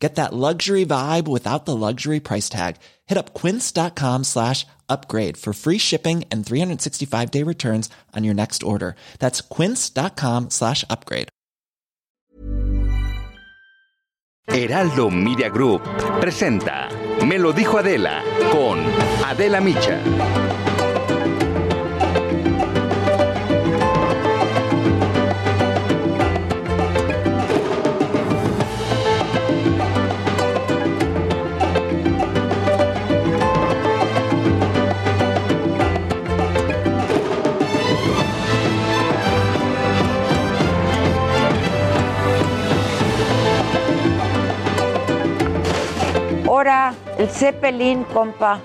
Get that luxury vibe without the luxury price tag. Hit up quince.com slash upgrade for free shipping and 365 day returns on your next order. That's quince.com slash upgrade. Heraldo Media Group presenta Me lo dijo Adela con Adela Micha. Ahora, el Zeppelin, compa.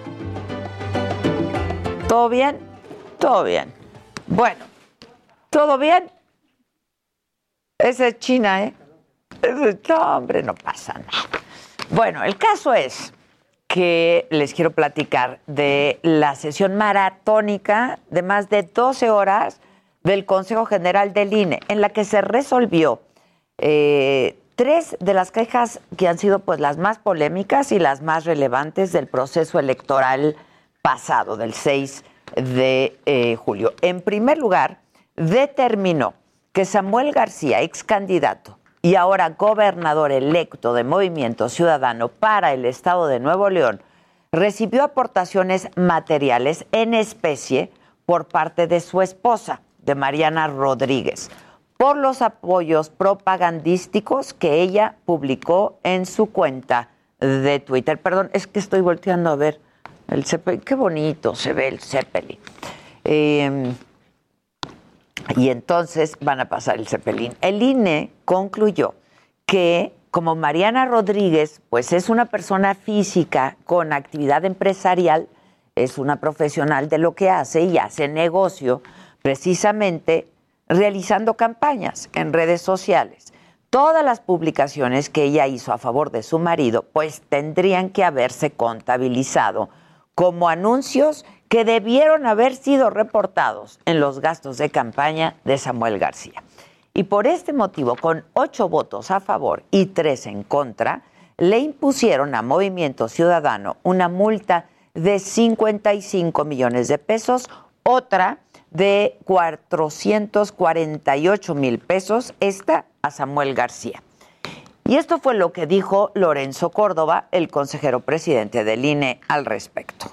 ¿Todo bien? Todo bien. Bueno, ¿todo bien? Esa es China, ¿eh? No, hombre, no pasa nada. Bueno, el caso es que les quiero platicar de la sesión maratónica de más de 12 horas del Consejo General del INE, en la que se resolvió eh, tres de las quejas que han sido pues las más polémicas y las más relevantes del proceso electoral pasado, del 6 de eh, julio. En primer lugar, determinó que Samuel García, ex candidato y ahora gobernador electo de Movimiento Ciudadano para el Estado de Nuevo León, recibió aportaciones materiales en especie por parte de su esposa, de Mariana Rodríguez por los apoyos propagandísticos que ella publicó en su cuenta de Twitter. Perdón, es que estoy volteando a ver el Zeppelin. Qué bonito se ve el Zeppelin. Eh, y entonces van a pasar el Zeppelin. El INE concluyó que como Mariana Rodríguez, pues es una persona física con actividad empresarial, es una profesional de lo que hace y hace negocio, precisamente realizando campañas en redes sociales. Todas las publicaciones que ella hizo a favor de su marido, pues tendrían que haberse contabilizado como anuncios que debieron haber sido reportados en los gastos de campaña de Samuel García. Y por este motivo, con ocho votos a favor y tres en contra, le impusieron a Movimiento Ciudadano una multa de 55 millones de pesos, otra de 448 mil pesos, esta a Samuel García. Y esto fue lo que dijo Lorenzo Córdoba, el consejero presidente del INE, al respecto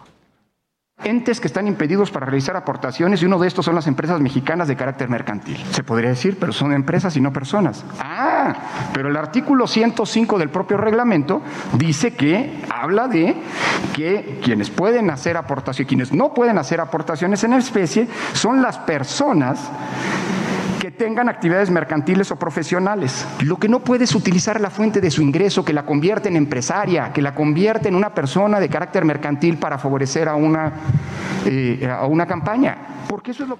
entes que están impedidos para realizar aportaciones y uno de estos son las empresas mexicanas de carácter mercantil. Se podría decir, pero son empresas y no personas. Ah, pero el artículo 105 del propio reglamento dice que habla de que quienes pueden hacer aportaciones, quienes no pueden hacer aportaciones en especie son las personas que tengan actividades mercantiles o profesionales. Lo que no puede es utilizar la fuente de su ingreso, que la convierte en empresaria, que la convierte en una persona de carácter mercantil para favorecer a una, eh, a una campaña. Porque eso es lo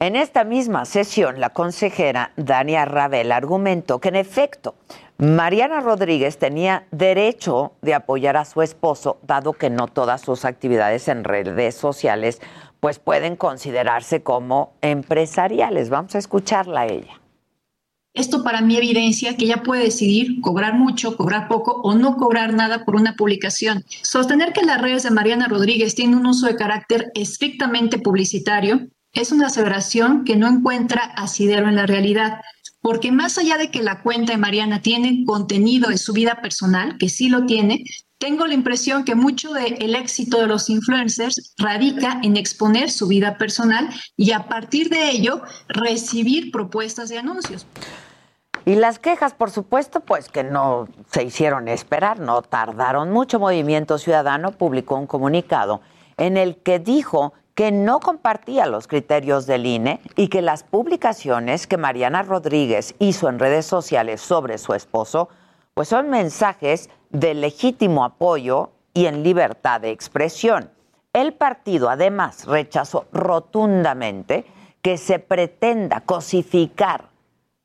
En esta misma sesión, la consejera Dania Ravel argumentó que en efecto Mariana Rodríguez tenía derecho de apoyar a su esposo, dado que no todas sus actividades en redes sociales pues pueden considerarse como empresariales. Vamos a escucharla a ella. Esto para mí evidencia que ella puede decidir cobrar mucho, cobrar poco o no cobrar nada por una publicación. Sostener que las redes de Mariana Rodríguez tienen un uso de carácter estrictamente publicitario es una aseveración que no encuentra asidero en la realidad, porque más allá de que la cuenta de Mariana tiene contenido de su vida personal, que sí lo tiene, tengo la impresión que mucho del éxito de los influencers radica en exponer su vida personal y a partir de ello recibir propuestas de anuncios. Y las quejas, por supuesto, pues que no se hicieron esperar, no tardaron mucho. Movimiento Ciudadano publicó un comunicado en el que dijo que no compartía los criterios del INE y que las publicaciones que Mariana Rodríguez hizo en redes sociales sobre su esposo, pues son mensajes de legítimo apoyo y en libertad de expresión. El partido además rechazó rotundamente que se pretenda cosificar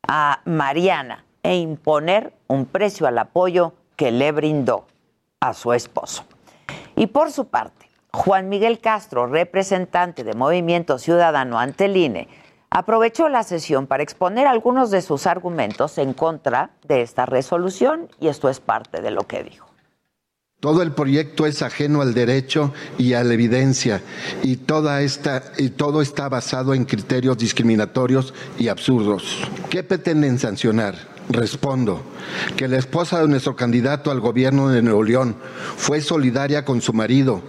a Mariana e imponer un precio al apoyo que le brindó a su esposo. Y por su parte, Juan Miguel Castro, representante de Movimiento Ciudadano ante el INE, aprovechó la sesión para exponer algunos de sus argumentos en contra de esta resolución y esto es parte de lo que dijo. Todo el proyecto es ajeno al derecho y a la evidencia y, toda esta, y todo está basado en criterios discriminatorios y absurdos. ¿Qué pretenden sancionar? Respondo que la esposa de nuestro candidato al gobierno de Nuevo León fue solidaria con su marido.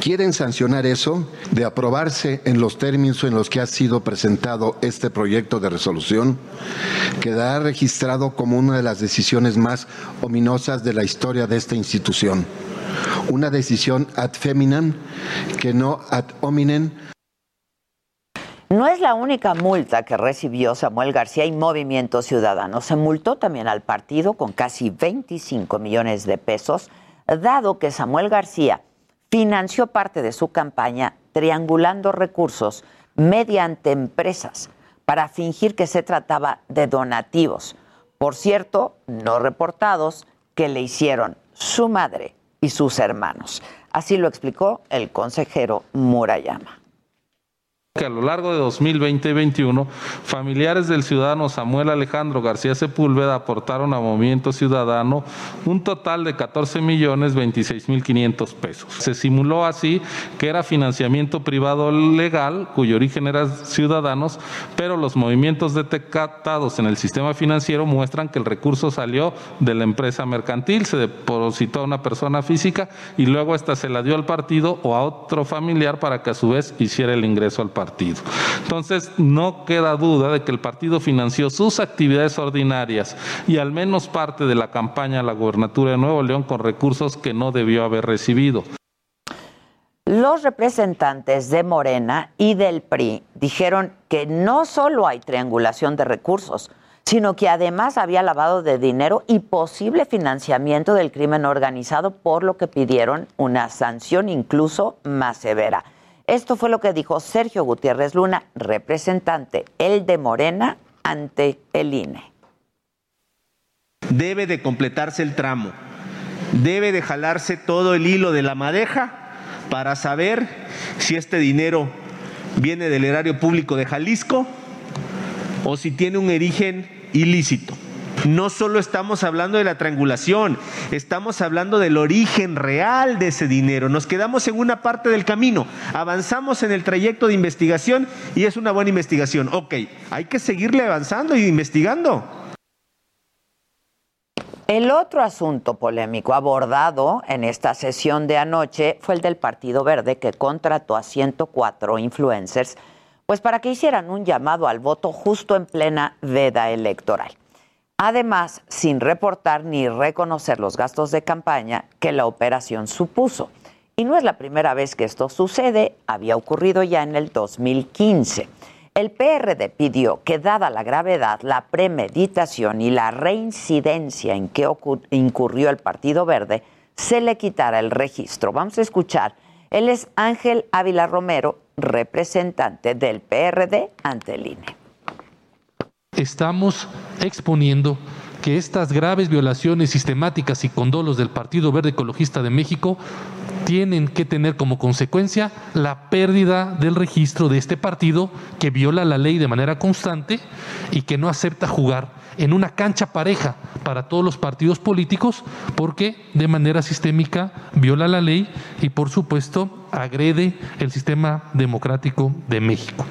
¿Quieren sancionar eso? De aprobarse en los términos en los que ha sido presentado este proyecto de resolución, quedará registrado como una de las decisiones más ominosas de la historia de esta institución. Una decisión ad feminam que no ad hominem no es la única multa que recibió Samuel García y Movimiento Ciudadano. Se multó también al partido con casi 25 millones de pesos, dado que Samuel García financió parte de su campaña triangulando recursos mediante empresas para fingir que se trataba de donativos, por cierto, no reportados, que le hicieron su madre y sus hermanos. Así lo explicó el consejero Murayama que a lo largo de 2020 y 2021, familiares del ciudadano Samuel Alejandro García Sepúlveda aportaron a Movimiento Ciudadano un total de 14 millones 26 mil 500 pesos. Se simuló así que era financiamiento privado legal, cuyo origen era ciudadanos, pero los movimientos detectados en el sistema financiero muestran que el recurso salió de la empresa mercantil, se depositó a una persona física y luego esta se la dio al partido o a otro familiar para que a su vez hiciera el ingreso al partido partido. Entonces, no queda duda de que el partido financió sus actividades ordinarias y al menos parte de la campaña a la gobernatura de Nuevo León con recursos que no debió haber recibido. Los representantes de Morena y del PRI dijeron que no solo hay triangulación de recursos, sino que además había lavado de dinero y posible financiamiento del crimen organizado, por lo que pidieron una sanción incluso más severa. Esto fue lo que dijo Sergio Gutiérrez Luna, representante, el de Morena, ante el INE. Debe de completarse el tramo, debe de jalarse todo el hilo de la madeja para saber si este dinero viene del erario público de Jalisco o si tiene un origen ilícito. No solo estamos hablando de la triangulación, estamos hablando del origen real de ese dinero. Nos quedamos en una parte del camino, avanzamos en el trayecto de investigación y es una buena investigación. Ok, hay que seguirle avanzando y investigando. El otro asunto polémico abordado en esta sesión de anoche fue el del Partido Verde que contrató a 104 influencers pues para que hicieran un llamado al voto justo en plena veda electoral. Además, sin reportar ni reconocer los gastos de campaña que la operación supuso. Y no es la primera vez que esto sucede, había ocurrido ya en el 2015. El PRD pidió que, dada la gravedad, la premeditación y la reincidencia en que incurrió el Partido Verde, se le quitara el registro. Vamos a escuchar. Él es Ángel Ávila Romero, representante del PRD ante el INE estamos exponiendo que estas graves violaciones sistemáticas y condolos del Partido Verde Ecologista de México tienen que tener como consecuencia la pérdida del registro de este partido que viola la ley de manera constante y que no acepta jugar en una cancha pareja para todos los partidos políticos porque de manera sistémica viola la ley y por supuesto agrede el sistema democrático de México.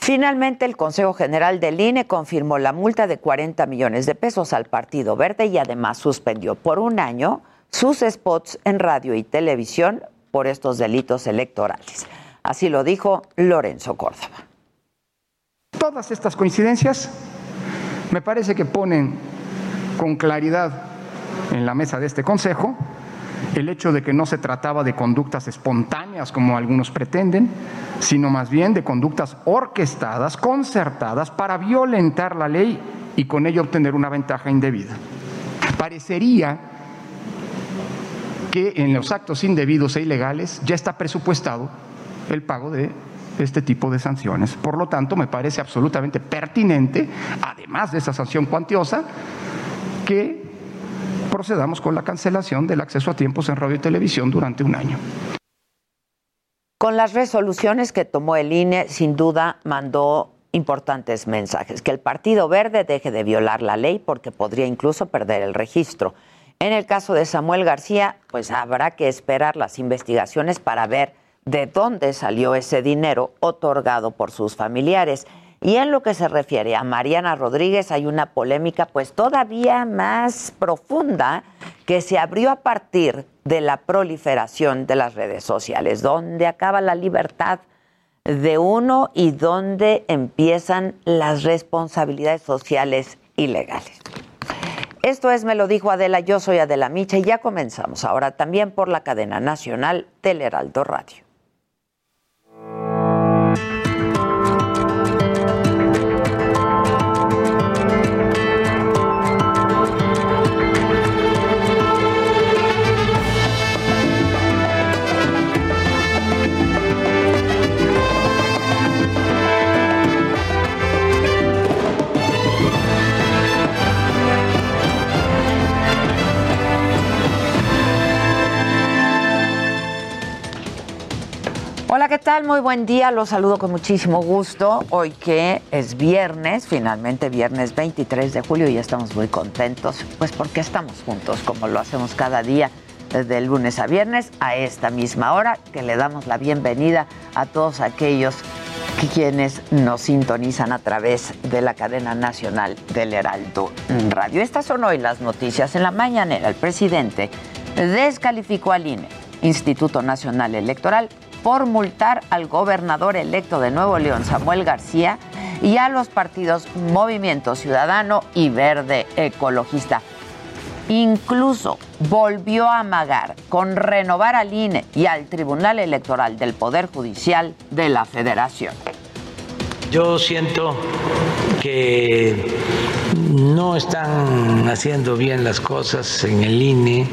Finalmente, el Consejo General del INE confirmó la multa de 40 millones de pesos al Partido Verde y además suspendió por un año sus spots en radio y televisión por estos delitos electorales. Así lo dijo Lorenzo Córdoba. Todas estas coincidencias me parece que ponen con claridad en la mesa de este Consejo el hecho de que no se trataba de conductas espontáneas como algunos pretenden, sino más bien de conductas orquestadas, concertadas para violentar la ley y con ello obtener una ventaja indebida. Parecería que en los actos indebidos e ilegales ya está presupuestado el pago de este tipo de sanciones. Por lo tanto, me parece absolutamente pertinente, además de esa sanción cuantiosa, que procedamos con la cancelación del acceso a tiempos en radio y televisión durante un año. Con las resoluciones que tomó el INE, sin duda mandó importantes mensajes. Que el Partido Verde deje de violar la ley porque podría incluso perder el registro. En el caso de Samuel García, pues habrá que esperar las investigaciones para ver de dónde salió ese dinero otorgado por sus familiares. Y en lo que se refiere a Mariana Rodríguez hay una polémica pues todavía más profunda que se abrió a partir de la proliferación de las redes sociales, donde acaba la libertad de uno y donde empiezan las responsabilidades sociales y legales. Esto es Me lo dijo Adela, yo soy Adela Micha y ya comenzamos ahora también por la cadena nacional Heraldo Radio. Hola, ¿qué tal? Muy buen día. Los saludo con muchísimo gusto. Hoy que es viernes, finalmente viernes 23 de julio y estamos muy contentos, pues porque estamos juntos como lo hacemos cada día desde lunes a viernes a esta misma hora, que le damos la bienvenida a todos aquellos quienes nos sintonizan a través de la cadena nacional del Heraldo Radio. Estas son hoy las noticias. En la mañanera el presidente descalificó al INE, Instituto Nacional Electoral, por multar al gobernador electo de Nuevo León, Samuel García, y a los partidos Movimiento Ciudadano y Verde Ecologista. Incluso volvió a amagar con renovar al INE y al Tribunal Electoral del Poder Judicial de la Federación. Yo siento que no están haciendo bien las cosas en el INE,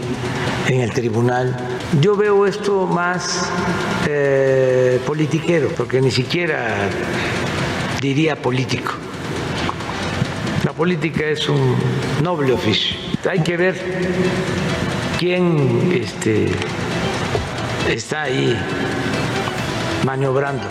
en el tribunal. Yo veo esto más eh, politiquero, porque ni siquiera diría político. La política es un noble oficio. Hay que ver quién este, está ahí maniobrando.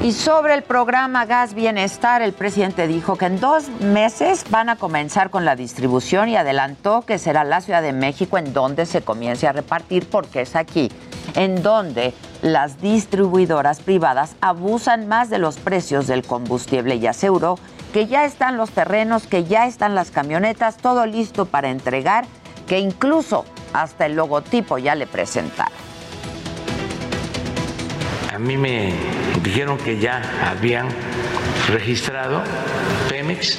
Y sobre el programa Gas Bienestar, el presidente dijo que en dos meses van a comenzar con la distribución y adelantó que será la Ciudad de México en donde se comience a repartir porque es aquí en donde las distribuidoras privadas abusan más de los precios del combustible y aseguró que ya están los terrenos, que ya están las camionetas, todo listo para entregar, que incluso hasta el logotipo ya le presentaron. A mí me dijeron que ya habían registrado Pemex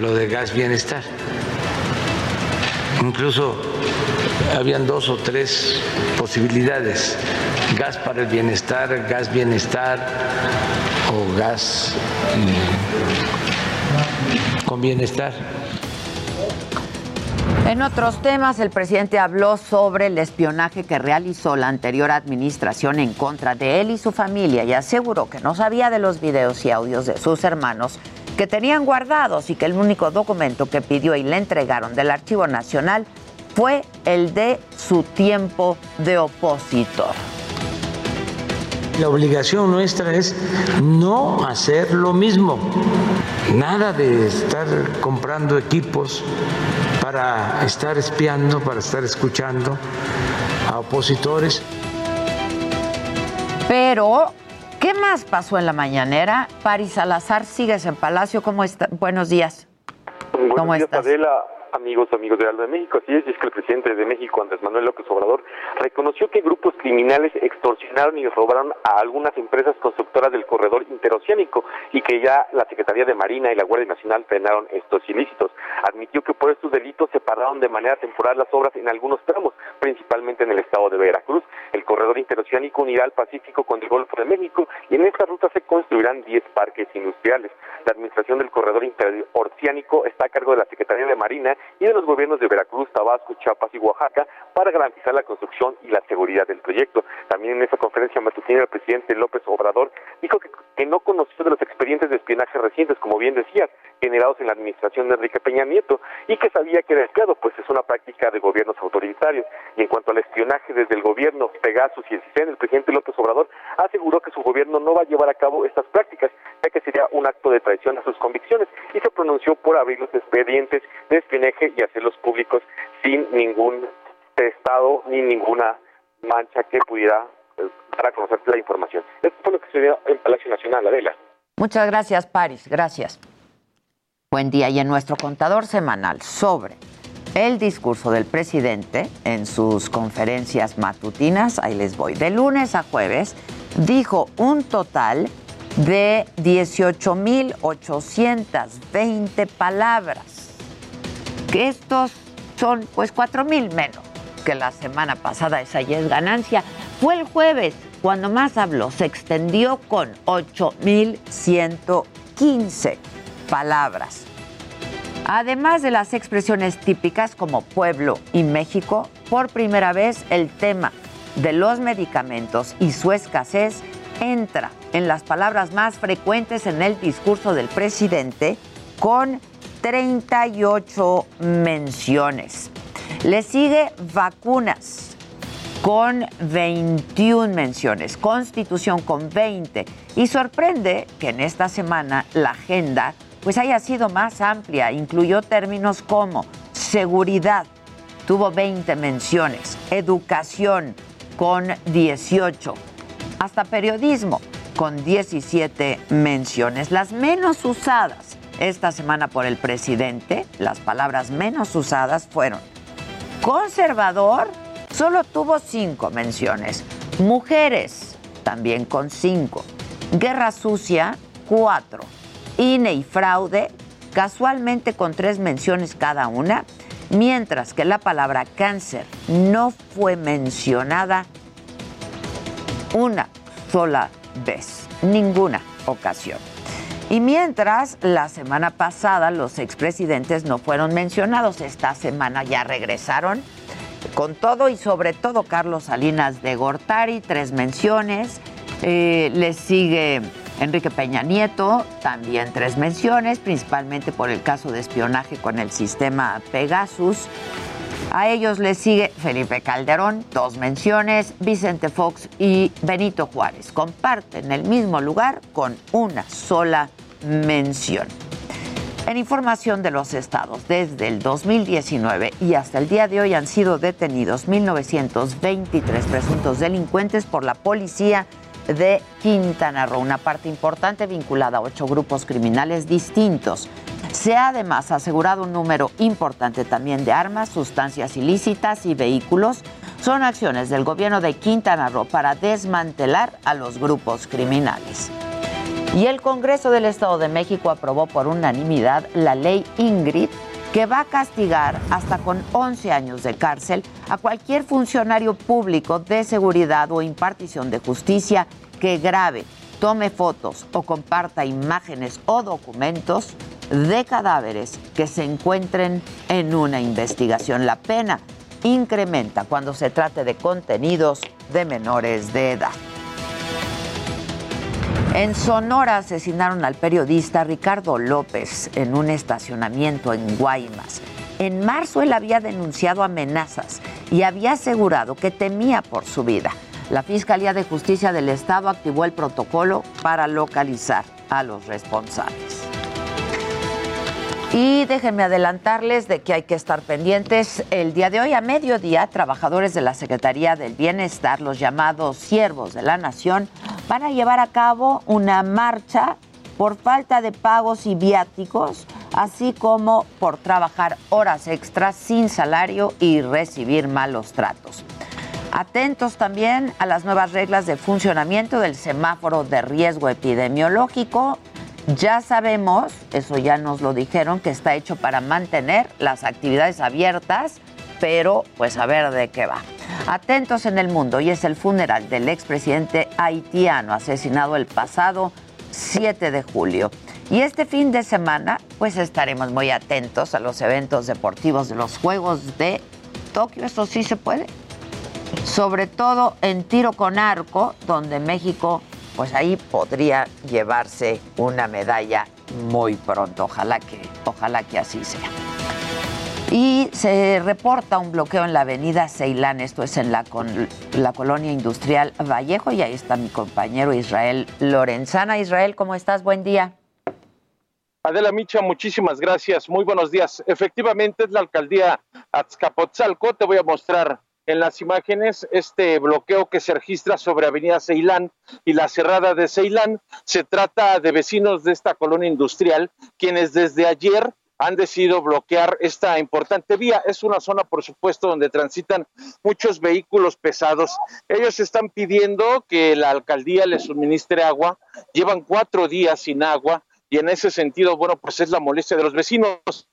lo de gas bienestar. Incluso habían dos o tres posibilidades, gas para el bienestar, gas bienestar o gas mm, con bienestar. En otros temas, el presidente habló sobre el espionaje que realizó la anterior administración en contra de él y su familia y aseguró que no sabía de los videos y audios de sus hermanos que tenían guardados y que el único documento que pidió y le entregaron del Archivo Nacional fue el de su tiempo de opositor. La obligación nuestra es no hacer lo mismo. Nada de estar comprando equipos para estar espiando, para estar escuchando a opositores. Pero, ¿qué más pasó en la mañanera? Paris Salazar, sigues en Palacio. ¿Cómo está? Buenos días. Buenos ¿Cómo días, estás? Adela amigos, amigos de Aldo de México. Así es, es que el presidente de México, Andrés Manuel López Obrador, reconoció que grupos criminales extorsionaron y robaron a algunas empresas constructoras del corredor interoceánico y que ya la Secretaría de Marina y la Guardia Nacional frenaron estos ilícitos. Admitió que por estos delitos se pararon de manera temporal las obras en algunos tramos, principalmente en el estado de Veracruz. El corredor interoceánico unirá al Pacífico con el Golfo de México y en esta ruta se construirán 10 parques industriales. La administración del corredor interoceánico está a cargo de la Secretaría de Marina y de los gobiernos de Veracruz, Tabasco, Chiapas y Oaxaca para garantizar la construcción y la seguridad del proyecto. También en esa conferencia matutina el presidente López Obrador dijo que, que no conoció de los expedientes de espionaje recientes, como bien decías, generados en la administración de Enrique Peña Nieto y que sabía que era espiado, pues es una práctica de gobiernos autoritarios. Y en cuanto al espionaje desde el gobierno Pegasus y el CISEN, el presidente López Obrador aseguró que su gobierno no va a llevar a cabo estas prácticas, ya que sería un acto de traición a sus convicciones y se pronunció por abrir los expedientes de espionaje y hacerlos públicos sin ningún estado ni ninguna mancha que pudiera eh, dar a conocer la información. Esto fue lo que sucedió en Palacio Nacional, Adela. Muchas gracias, Paris. Gracias. Buen día. Y en nuestro contador semanal sobre el discurso del presidente en sus conferencias matutinas, ahí les voy, de lunes a jueves, dijo un total de 18.820 palabras, que estos son pues 4.000 menos que la semana pasada, esa ya es ganancia. Fue el jueves cuando más habló, se extendió con 8.115 palabras. Además de las expresiones típicas como pueblo y México, por primera vez el tema de los medicamentos y su escasez entra en las palabras más frecuentes en el discurso del presidente con 38 menciones. Le sigue vacunas con 21 menciones, constitución con 20 y sorprende que en esta semana la agenda pues haya sido más amplia, incluyó términos como seguridad, tuvo 20 menciones, educación con 18, hasta periodismo con 17 menciones, las menos usadas esta semana por el presidente, las palabras menos usadas fueron conservador, solo tuvo cinco menciones. Mujeres, también con cinco. Guerra sucia, cuatro. INE y fraude, casualmente con tres menciones cada una, mientras que la palabra cáncer no fue mencionada una sola vez, ninguna ocasión. Y mientras la semana pasada los expresidentes no fueron mencionados, esta semana ya regresaron con todo y sobre todo Carlos Salinas de Gortari, tres menciones. Eh, le sigue Enrique Peña Nieto, también tres menciones, principalmente por el caso de espionaje con el sistema Pegasus. A ellos le sigue Felipe Calderón, dos menciones, Vicente Fox y Benito Juárez. Comparten el mismo lugar con una sola mención. En información de los estados, desde el 2019 y hasta el día de hoy han sido detenidos 1.923 presuntos delincuentes por la policía de Quintana Roo, una parte importante vinculada a ocho grupos criminales distintos. Se ha además asegurado un número importante también de armas, sustancias ilícitas y vehículos. Son acciones del gobierno de Quintana Roo para desmantelar a los grupos criminales. Y el Congreso del Estado de México aprobó por unanimidad la ley Ingrid que va a castigar hasta con 11 años de cárcel a cualquier funcionario público de seguridad o impartición de justicia que grabe, tome fotos o comparta imágenes o documentos de cadáveres que se encuentren en una investigación. La pena incrementa cuando se trate de contenidos de menores de edad. En Sonora asesinaron al periodista Ricardo López en un estacionamiento en Guaymas. En marzo él había denunciado amenazas y había asegurado que temía por su vida. La Fiscalía de Justicia del Estado activó el protocolo para localizar a los responsables. Y déjenme adelantarles de que hay que estar pendientes. El día de hoy, a mediodía, trabajadores de la Secretaría del Bienestar, los llamados siervos de la Nación, van a llevar a cabo una marcha por falta de pagos y viáticos, así como por trabajar horas extras sin salario y recibir malos tratos. Atentos también a las nuevas reglas de funcionamiento del semáforo de riesgo epidemiológico ya sabemos, eso ya nos lo dijeron, que está hecho para mantener las actividades abiertas, pero pues a ver de qué va. Atentos en el mundo, y es el funeral del expresidente haitiano asesinado el pasado 7 de julio. Y este fin de semana, pues estaremos muy atentos a los eventos deportivos de los Juegos de Tokio, eso sí se puede. Sobre todo en tiro con arco, donde México, pues ahí podría llevarse una medalla muy pronto. Ojalá que, ojalá que así sea. Y se reporta un bloqueo en la avenida Ceilán, esto es en la, la colonia industrial Vallejo, y ahí está mi compañero Israel Lorenzana. Israel, ¿cómo estás? Buen día. Adela Micha, muchísimas gracias. Muy buenos días. Efectivamente, es la alcaldía Azcapotzalco. Te voy a mostrar en las imágenes este bloqueo que se registra sobre Avenida Ceilán y la cerrada de Ceilán. Se trata de vecinos de esta colonia industrial, quienes desde ayer han decidido bloquear esta importante vía. Es una zona, por supuesto, donde transitan muchos vehículos pesados. Ellos están pidiendo que la alcaldía les suministre agua. Llevan cuatro días sin agua y en ese sentido, bueno, pues es la molestia de los vecinos.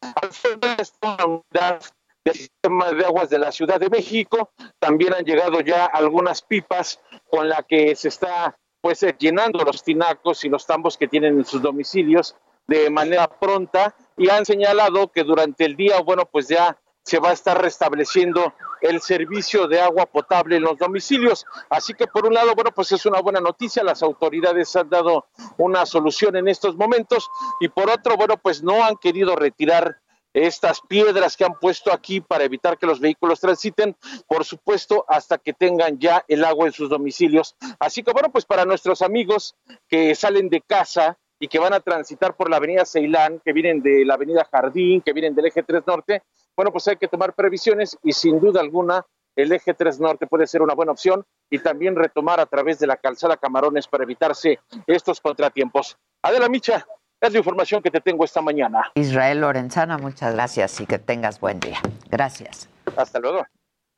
Del sistema de aguas de la Ciudad de México, también han llegado ya algunas pipas con la que se está pues eh, llenando los tinacos y los tambos que tienen en sus domicilios de manera pronta. Y han señalado que durante el día, bueno, pues ya se va a estar restableciendo el servicio de agua potable en los domicilios. Así que por un lado, bueno, pues es una buena noticia, las autoridades han dado una solución en estos momentos. Y por otro, bueno, pues no han querido retirar estas piedras que han puesto aquí para evitar que los vehículos transiten, por supuesto, hasta que tengan ya el agua en sus domicilios. Así que bueno, pues para nuestros amigos que salen de casa y que van a transitar por la avenida Ceilán, que vienen de la avenida Jardín, que vienen del eje 3 Norte, bueno, pues hay que tomar previsiones y sin duda alguna el eje 3 Norte puede ser una buena opción y también retomar a través de la calzada Camarones para evitarse estos contratiempos. Adela Micha, es la información que te tengo esta mañana. Israel Lorenzana, muchas gracias y que tengas buen día. Gracias. Hasta luego.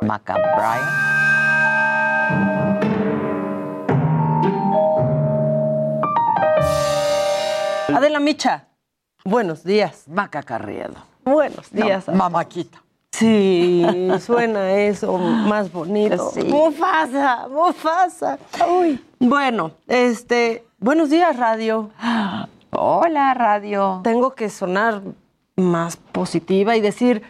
Maca Brian. Adela Micha, buenos días. Maca Carriedo. Buenos días. mamaquita. Sí, suena eso más bonito. Sí. Mufasa, Mufasa. Uy. Bueno, este, buenos días, radio. Hola, radio. Tengo que sonar más positiva y decir,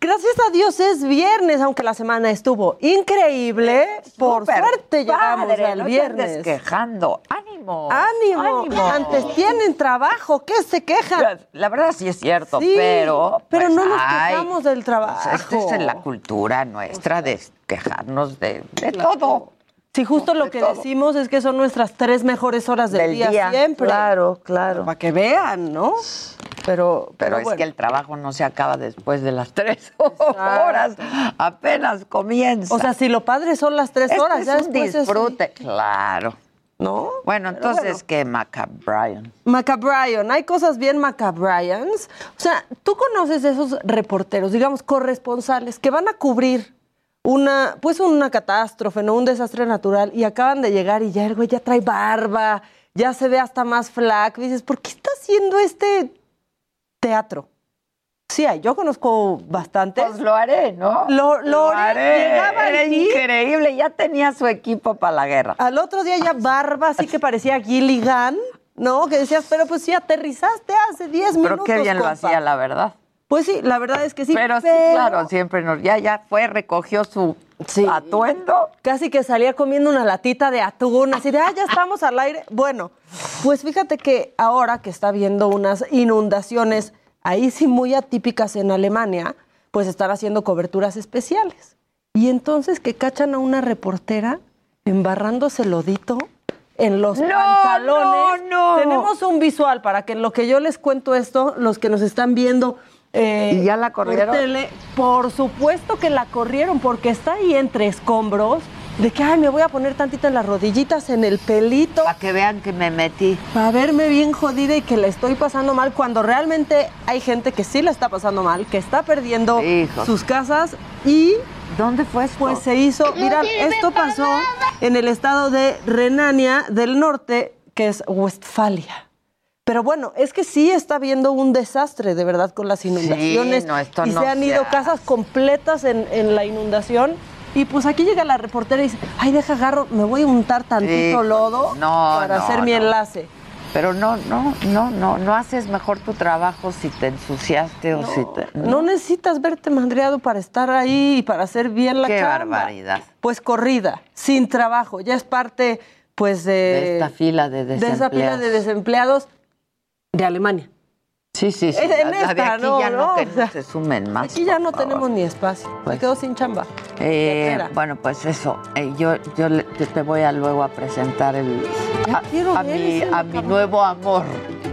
gracias a Dios es viernes, aunque la semana estuvo increíble. Por suerte llegamos al viernes. quejando. ¡Ánimo! ¡Ánimo! Antes tienen trabajo, ¿qué se quejan? La verdad sí es cierto, pero. Pero pues, no nos quejamos del trabajo. Esta es en la cultura nuestra de quejarnos de, de todo. Sí, justo lo que decimos es que son nuestras tres mejores horas del, día, siempre. Claro, claro. Para que vean, ¿no? Pero, pero, es que el trabajo no se acaba después de las tres horas. Apenas comienza. O sea, si lo padre son las tres horas, ya es disfrute. Claro. ¿No? Bueno, entonces, ¿qué Macabrian? Macabrian, hay cosas bien Macabrians. O sea, tú conoces esos reporteros, digamos, corresponsales, que van a cubrir una, pues una catástrofe, ¿no? Un desastre natural y acaban de llegar y ya el güey ya trae barba, ya se ve hasta más flaco. Y dices, ¿por qué está haciendo este teatro? Sí, yo conozco bastante. Pues lo haré, ¿no? Lo, lo, haré. Era increíble, ya tenía su equipo para la guerra. Al otro día ya barba, así que parecía Gilligan, ¿no? Que decías, pero pues sí, aterrizaste hace 10 minutos. Pero qué bien lo hacía, la verdad. Pues sí, la verdad es que sí. Pero, sí, claro, siempre nos, ya, ya fue, recogió su atuendo. Casi que salía comiendo una latita de atún, así de, ah, ya estamos al aire. Bueno, pues fíjate que ahora que está viendo unas inundaciones, ahí sí muy atípicas en Alemania, pues están haciendo coberturas especiales. Y entonces que cachan a una reportera embarrándose lodito en los pantalones. No, no. Tenemos un visual para que en lo que yo les cuento esto, los que nos están viendo eh, ¿Y ya la corrieron? Por, supuesto que la corrieron, porque está ahí entre escombros. De que, ay, me voy a poner tantito en las rodillitas, en el pelito. Para que vean que me metí. Para verme bien jodida y que le estoy pasando mal, cuando realmente hay gente que sí la está pasando mal, que está perdiendo sus casas y... ¿Dónde fue esto? Pues se hizo, mira, esto pasó en el estado de Renania del Norte, que es Westfalia. Pero bueno, es que sí está habiendo un desastre de verdad con las inundaciones. y se han ido casas completas en, la inundación. Y pues aquí llega la reportera y dice, ay, deja agarro, me voy a untar tantito lodo para hacer mi enlace. Pero no, no, no, no, no haces mejor tu trabajo si te ensuciaste o si te. No. necesitas verte mandreado para estar ahí y para hacer bien la Qué chamba. barbaridad. Pues corrida, sin trabajo, ya es parte, pues de. De esta fila de De desempleados. esa fila de desempleados de Alemania. Sí, sí, sí. En la- la de esta, aquí no, ya no, no, que o no sea, se sumen más. Aquí ya por no favor. tenemos ni espacio. Pues- Se quedó sin chamba. Eh, bueno, pues eso. eh, yo yo te te voy a luego a presentar el, a, a mi, a mi nuevo amor.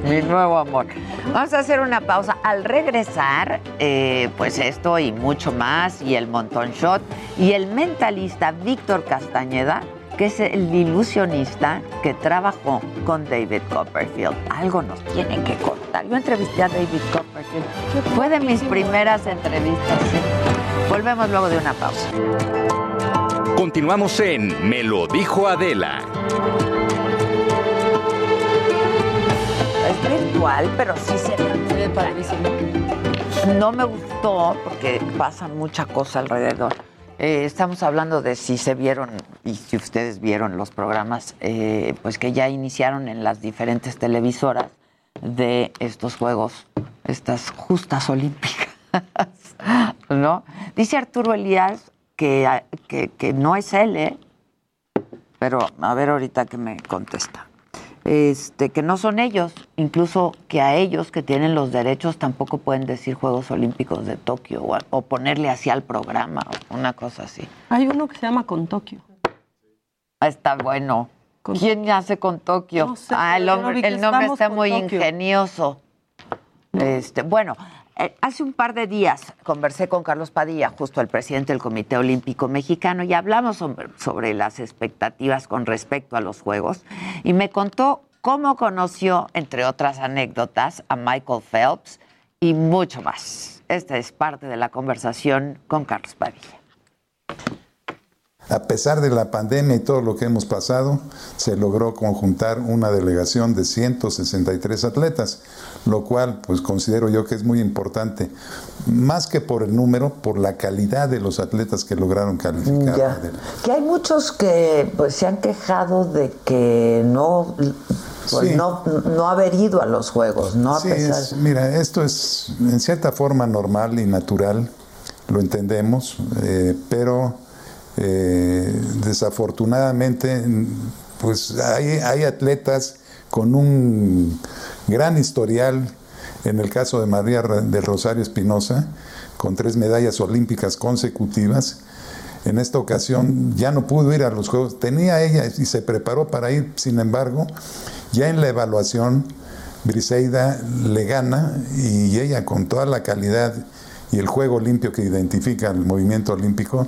Mi nuevo amor. Vamos a hacer una pausa. Al regresar, eh, pues esto y mucho más, y el Montón Shot, y el mentalista Víctor Castañeda, que es el ilusionista que trabajó con David Copperfield. Algo nos tiene que contar. Yo entrevisté a David Copperfield. Fue de mis primeras entrevistas. sí. Volvemos luego de una pausa. Continuamos en Me lo dijo Adela. Es virtual, pero sí se ve padrísimo. No me gustó porque pasa mucha cosa alrededor. Eh, estamos hablando de si se vieron y si ustedes vieron los programas, eh, pues que ya iniciaron en las diferentes televisoras de estos juegos, estas justas olímpicas, ¿no? Dice Arturo Elías que, que, que no es él, ¿eh? Pero a ver ahorita que me contesta este, que no son ellos, incluso que a ellos que tienen los derechos tampoco pueden decir Juegos Olímpicos de Tokio o, o ponerle así al programa, o una cosa así. Hay uno que se llama Con Tokio. Ah, Está bueno. ¿Quién hace con Tokio? No sé, ah, el, hombre- nombre está muy Tokio. ingenioso. Este, bueno, hace un par de días conversé con Carlos Padilla, justo el presidente del Comité Olímpico Mexicano, y hablamos sobre, sobre las expectativas con respecto a los Juegos. Y me contó cómo conoció, entre otras anécdotas, a Michael Phelps y mucho más. Esta es parte de la conversación con Carlos Padilla. A pesar de la pandemia y todo lo que hemos pasado, se logró conjuntar una delegación de 163 atletas, lo cual pues considero yo que es muy importante, más que por el número, por la calidad de los atletas que lograron calificar. Ya. Que hay muchos que pues se han quejado de que no, pues, Sí. no, no haber ido a los juegos, ¿no? A Sí, pesar- es- mira, esto es en cierta forma normal y natural, lo entendemos, eh, pero eh, desafortunadamente, pues hay, hay atletas con un gran historial, en el caso de María del Rosario Espinosa, con tres medallas olímpicas consecutivas. En esta ocasión ya no pudo ir a los Juegos. Tenía ella y se preparó para ir, sin embargo, ya en la evaluación, Briseida le gana y ella con toda la calidad y el juego limpio que identifica el movimiento olímpico,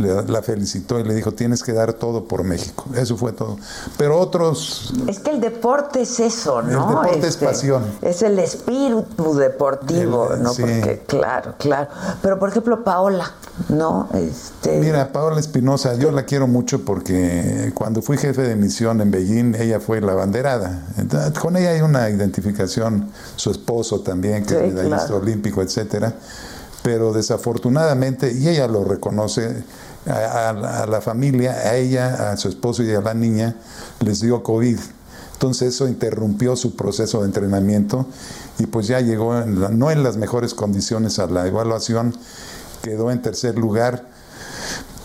la felicitó y le dijo, tienes que dar todo por México. Eso fue todo. Pero otros... Es que el deporte es eso, ¿no? El deporte es pasión. Es el espíritu deportivo, El- ¿no? sí. Porque, claro, claro. Pero, por ejemplo, Paola, ¿no? Este... Mira, Paola Espinosa, yo la quiero mucho porque cuando fui jefe de misión en Beijing, ella fue la banderada. Entonces, con ella hay una identificación, su esposo también, que Sí, es medallista claro. olímpico, etcétera. Pero desafortunadamente, y ella lo reconoce, a, la familia, a ella, a su esposo y a la niña, les dio COVID. Entonces eso interrumpió su proceso de entrenamiento y pues ya llegó, no en las mejores condiciones a la evaluación, quedó en tercer lugar,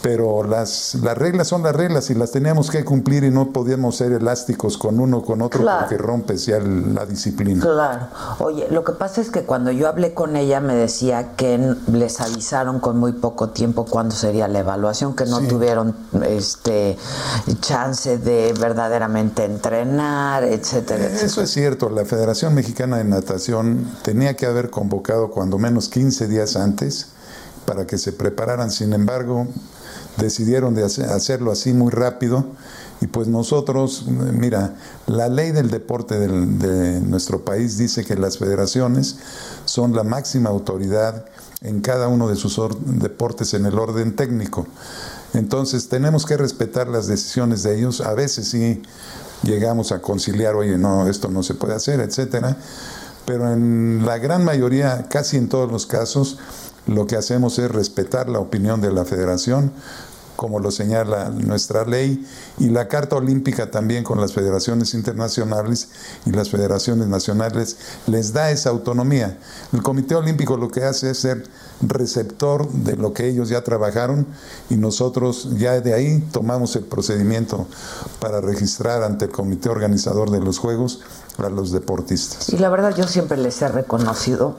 pero las, las reglas son las reglas y las teníamos que cumplir y no podíamos ser elásticos con uno con otro Claro. porque rompes ya el- la disciplina. Claro. Oye, lo que pasa es que cuando yo hablé con ella me decía que les avisaron con muy poco tiempo cuándo sería la evaluación, que no Sí. tuvieron este chance de verdaderamente entrenar, etcétera, etcétera. Eso es cierto, la Federación Mexicana de Natación tenía que haber convocado cuando menos 15 días antes para que se prepararan, sin embargo, decidieron de hace- hacerlo así muy rápido y pues nosotros, mira, la ley del deporte de nuestro país dice que las federaciones son la máxima autoridad en cada uno de sus or- deportes en el orden técnico. Entonces tenemos que respetar las decisiones de ellos. A veces sí llegamos a conciliar, oye, no, esto no se puede hacer, etcétera. Pero en la gran mayoría, casi en todos los casos, lo que hacemos es respetar la opinión de la federación como lo señala nuestra ley, y la Carta Olímpica también con las federaciones internacionales y las federaciones nacionales les da esa autonomía. El Comité Olímpico lo que hace es ser receptor de lo que ellos ya trabajaron y nosotros ya de ahí tomamos el procedimiento para registrar ante el comité organizador de los Juegos a los deportistas. Y la verdad yo siempre les he reconocido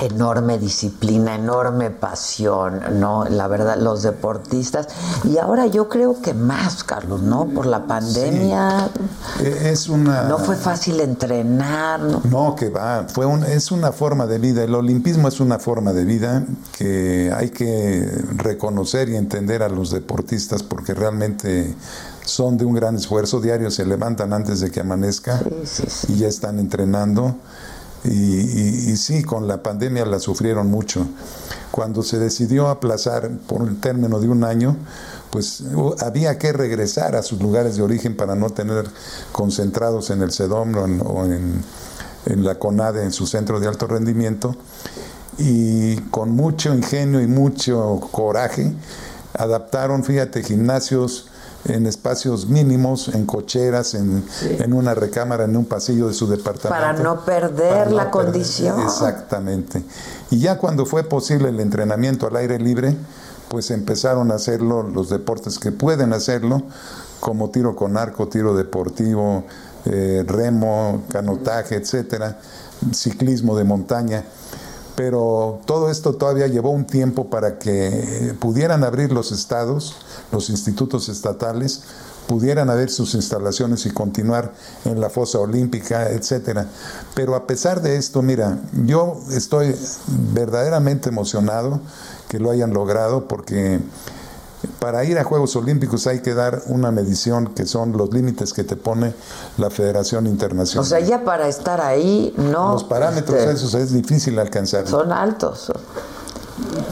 enorme disciplina, enorme pasión, ¿no? La verdad, los deportistas. Y ahora yo creo que más, Carlos, ¿no? Por la pandemia. E-, es una. No fue fácil entrenar, ¿no? No, que va. Fue un, es una forma de vida. El olimpismo es una forma de vida que hay que reconocer y entender a los deportistas porque realmente son de un gran esfuerzo diario, se levantan antes de que amanezca y ya están entrenando. Y, sí, con la pandemia la sufrieron mucho. Cuando se decidió aplazar por el término de un año, pues había que regresar a sus lugares de origen para no tener concentrados en el CEDOM o en, en la CONADE, en su centro de alto rendimiento. Y con mucho ingenio y mucho coraje, adaptaron, fíjate, gimnasios en espacios mínimos, en cocheras, en, una recámara, en un pasillo de su departamento. Para no perder la condición. Exactamente. Y ya cuando fue posible el entrenamiento al aire libre, pues empezaron a hacerlo los deportes que pueden hacerlo, como tiro con arco, tiro deportivo, eh, remo, canotaje, etcétera, ciclismo de montaña pero todo esto todavía llevó un tiempo para que pudieran abrir los estados, los institutos estatales, pudieran abrir sus instalaciones y continuar en la fosa olímpica, etcétera. Pero a pesar de esto, mira, yo estoy verdaderamente emocionado que lo hayan logrado porque para ir a Juegos Olímpicos hay que dar una medición que son los límites que te pone la Federación Internacional. O sea, ya para estar ahí, no. Los parámetros este, esos es difícil alcanzar. Son altos.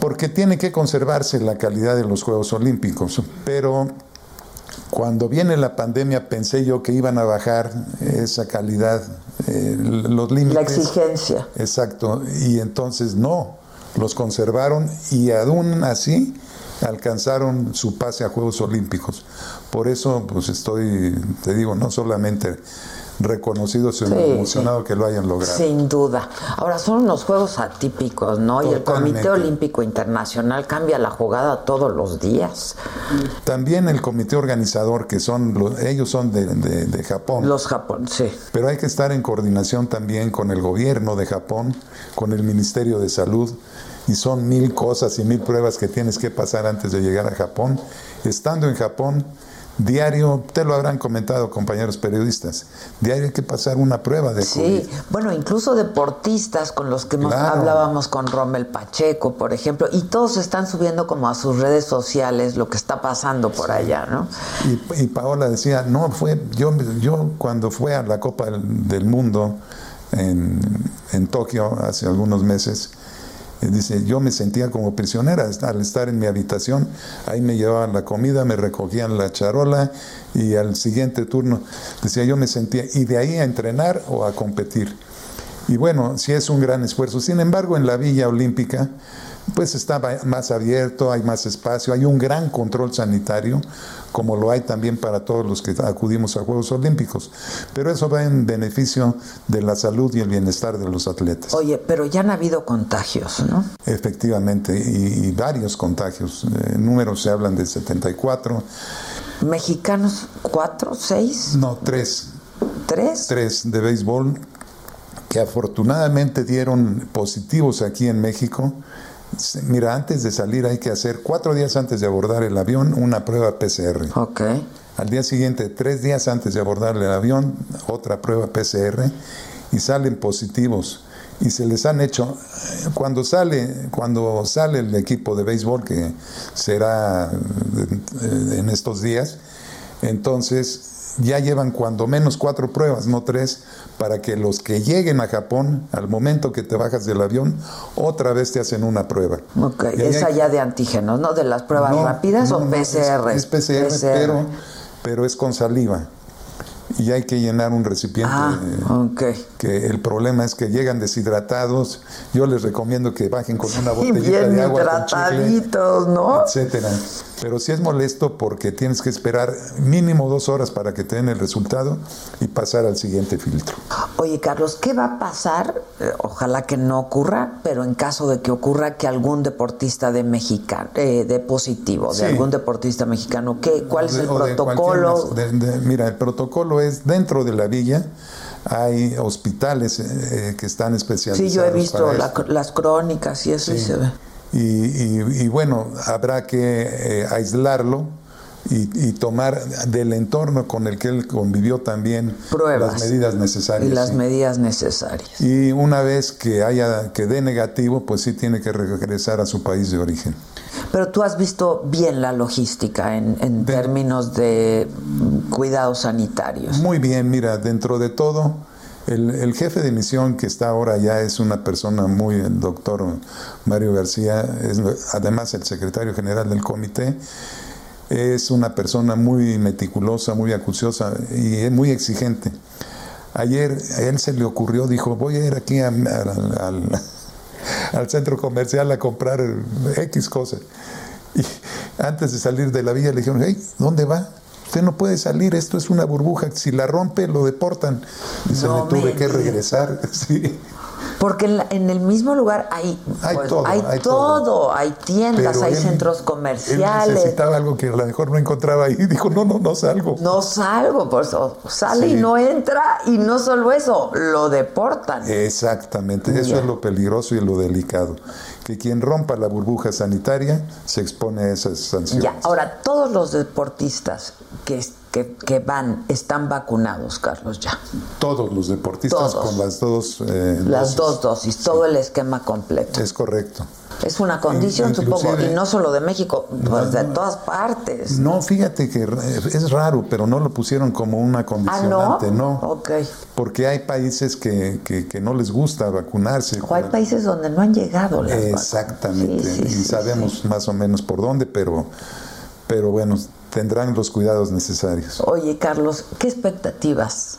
Porque tiene que conservarse la calidad de los Juegos Olímpicos. Pero cuando viene la pandemia pensé yo que iban a bajar esa calidad, eh, los límites. La exigencia. Exacto. Y entonces no, los conservaron y aún así alcanzaron su pase a Juegos Olímpicos. Por eso, pues estoy, te digo, no solamente reconocido, sino emocionado que lo hayan logrado. Sin duda. Ahora son unos juegos atípicos, ¿no? Y el Comité Olímpico Internacional cambia la jugada todos los días. También el comité organizador, que son ellos son de, de Japón. Los Japón, sí. Pero hay que estar en coordinación también con el gobierno de Japón, con el Ministerio de Salud y son mil cosas y mil pruebas que tienes que pasar antes de llegar a Japón. Estando en Japón, diario, te lo habrán comentado compañeros periodistas, diario hay que pasar una prueba de Sí, bueno, incluso deportistas con los que hablábamos con Rommel Pacheco, por ejemplo, y todos están subiendo como a sus redes sociales lo que está pasando por allá, ¿no? Y, Paola decía, no, fue, yo, yo cuando fue a la Copa del Mundo en, en Tokio hace algunos meses, Dice, yo me sentía como prisionera al estar en mi habitación, ahí me llevaban la comida, me recogían la charola y al siguiente turno, decía, yo me sentía, y de ahí a entrenar o a competir. Y bueno, sí es un gran esfuerzo. Sin embargo, en la Villa Olímpica, pues está más abierto, hay más espacio, hay un gran control sanitario, como lo hay también para todos los que acudimos a Juegos Olímpicos. Pero eso va en beneficio de la salud y el bienestar de los atletas. Oye, pero ya han habido contagios, ¿no? Efectivamente, y, varios contagios. Eh, números se hablan de 74. ¿Mexicanos cuatro, seis? No, tres. ¿Tres? Tres de béisbol que afortunadamente dieron positivos aquí en México Mira, antes de salir hay que hacer, cuatro días antes de abordar el avión, una prueba PCR. Ok. Al día siguiente, tres días antes de abordar el avión, otra prueba PCR y salen positivos. Y se les han hecho, cuando sale, cuando sale el equipo de béisbol, que será eh, en estos días, entonces ya llevan cuando menos cuatro pruebas, no tres, para que los que lleguen a Japón, al momento que te bajas del avión, otra vez te hacen una prueba. Ok, es allá de antígenos, ¿no? De las pruebas rápidas o PCR. Es, PCR, Pero, pero es con saliva y hay que llenar un recipiente ah, que el problema es que llegan deshidratados. Yo les recomiendo que bajen con una botellita de agua con ¿no? etcétera. Pero sí es molesto porque tienes que esperar mínimo dos horas para que te den el resultado y pasar al siguiente filtro. Oye, Carlos, ¿qué va a pasar? Eh, ojalá que no ocurra, pero en caso de que ocurra que algún deportista de mexicano, eh, de positivo, de algún deportista mexicano, ¿qué, ¿cuál es el protocolo? mira, el protocolo es dentro de la villa hay hospitales eh, que están especializados. Sí, yo he visto las crónicas y eso se ve. Y, bueno, habrá que eh, aislarlo y, tomar del entorno con el que él convivió también Pruebas. las medidas necesarias. Y las medidas necesarias. Y una vez que haya que dé negativo, pues sí tiene que regresar a su país de origen. Pero tú has visto bien la logística en, términos de cuidados sanitarios. Muy bien, mira, dentro de todo, el, jefe de misión que está ahora ya es una persona muy, el doctor Mario García, es además el secretario general del comité, es una persona muy meticulosa, muy acuciosa y muy exigente. Ayer a él se le ocurrió, dijo, voy a ir aquí al, al centro comercial a comprar X cosas. Y antes de salir de la villa le dijeron, hey, ¿dónde va? Usted no puede salir, esto es una burbuja, si la rompe lo deportan. Y se le tuve que regresar. Sí. Porque en, el mismo lugar hay, hay, pues, todo, hay, todo, hay tiendas, hay centros comerciales. Él necesitaba algo que a lo mejor no encontraba ahí. Dijo, no, no, no salgo. No salgo, pues sale y no entra. Y no solo eso, lo deportan. Exactamente, eso es lo peligroso y lo delicado que quien rompa la burbuja sanitaria se expone a esas sanciones. Ya, ahora, todos los deportistas que, que, van están vacunados, Carlos, ya. Todos los deportistas con las dos eh, Las dos dosis, todo el esquema completo. Es correcto. Es una condición, supongo, y no solo de México, pues de todas partes. No, fíjate que es raro, pero no lo pusieron como una condicionante, ¿Ah, no? Ok. Porque hay países que, que, no les gusta vacunarse. O hay países donde no han llegado las Exactamente, y sabemos más o menos por dónde, pero, pero bueno, tendrán los cuidados necesarios. Oye, Carlos, ¿qué expectativas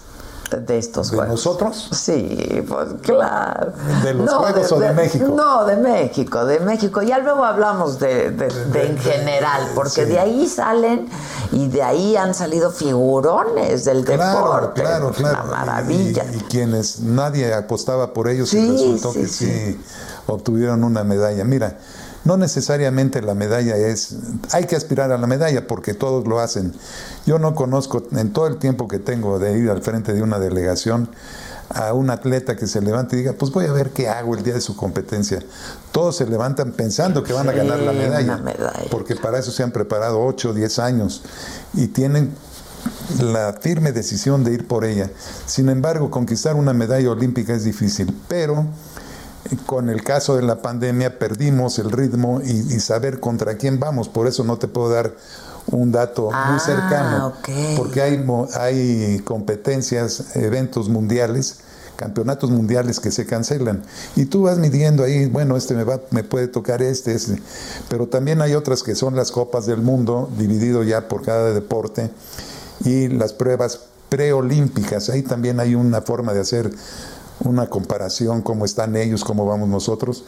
de estos ¿De nosotros? Sí, pues claro. ¿De los Juegos o de, México? No, de México, de México. Ya luego hablamos de, en general, porque de ahí salen y de ahí han salido figurones del deporte. Claro, claro. Una maravilla. Y, quienes nadie apostaba por ellos y resultó que sí obtuvieron una medalla. Mira, no necesariamente la medalla es, hay que aspirar a la medalla porque todos lo hacen. Yo no conozco en todo el tiempo que tengo de ir al frente de una delegación a un atleta que se levante y diga, pues voy a ver qué hago el día de su competencia. Todos se levantan pensando que van a ganar la medalla, medalla, porque para eso se han preparado 8 o 10 años y tienen la firme decisión de ir por ella. Sin embargo, conquistar una medalla olímpica es difícil, pero con el caso de la pandemia perdimos el ritmo y, saber contra quién vamos. Por eso no te puedo dar un dato muy ah, cercano, porque hay, hay competencias, eventos mundiales, campeonatos mundiales que se cancelan. Y tú vas midiendo ahí, bueno, este me, va, me puede tocar este, este. Pero también hay otras que son las copas del mundo, dividido ya por cada deporte, y las pruebas preolímpicas. Ahí también hay una forma de hacer una comparación, cómo están ellos, cómo vamos nosotros.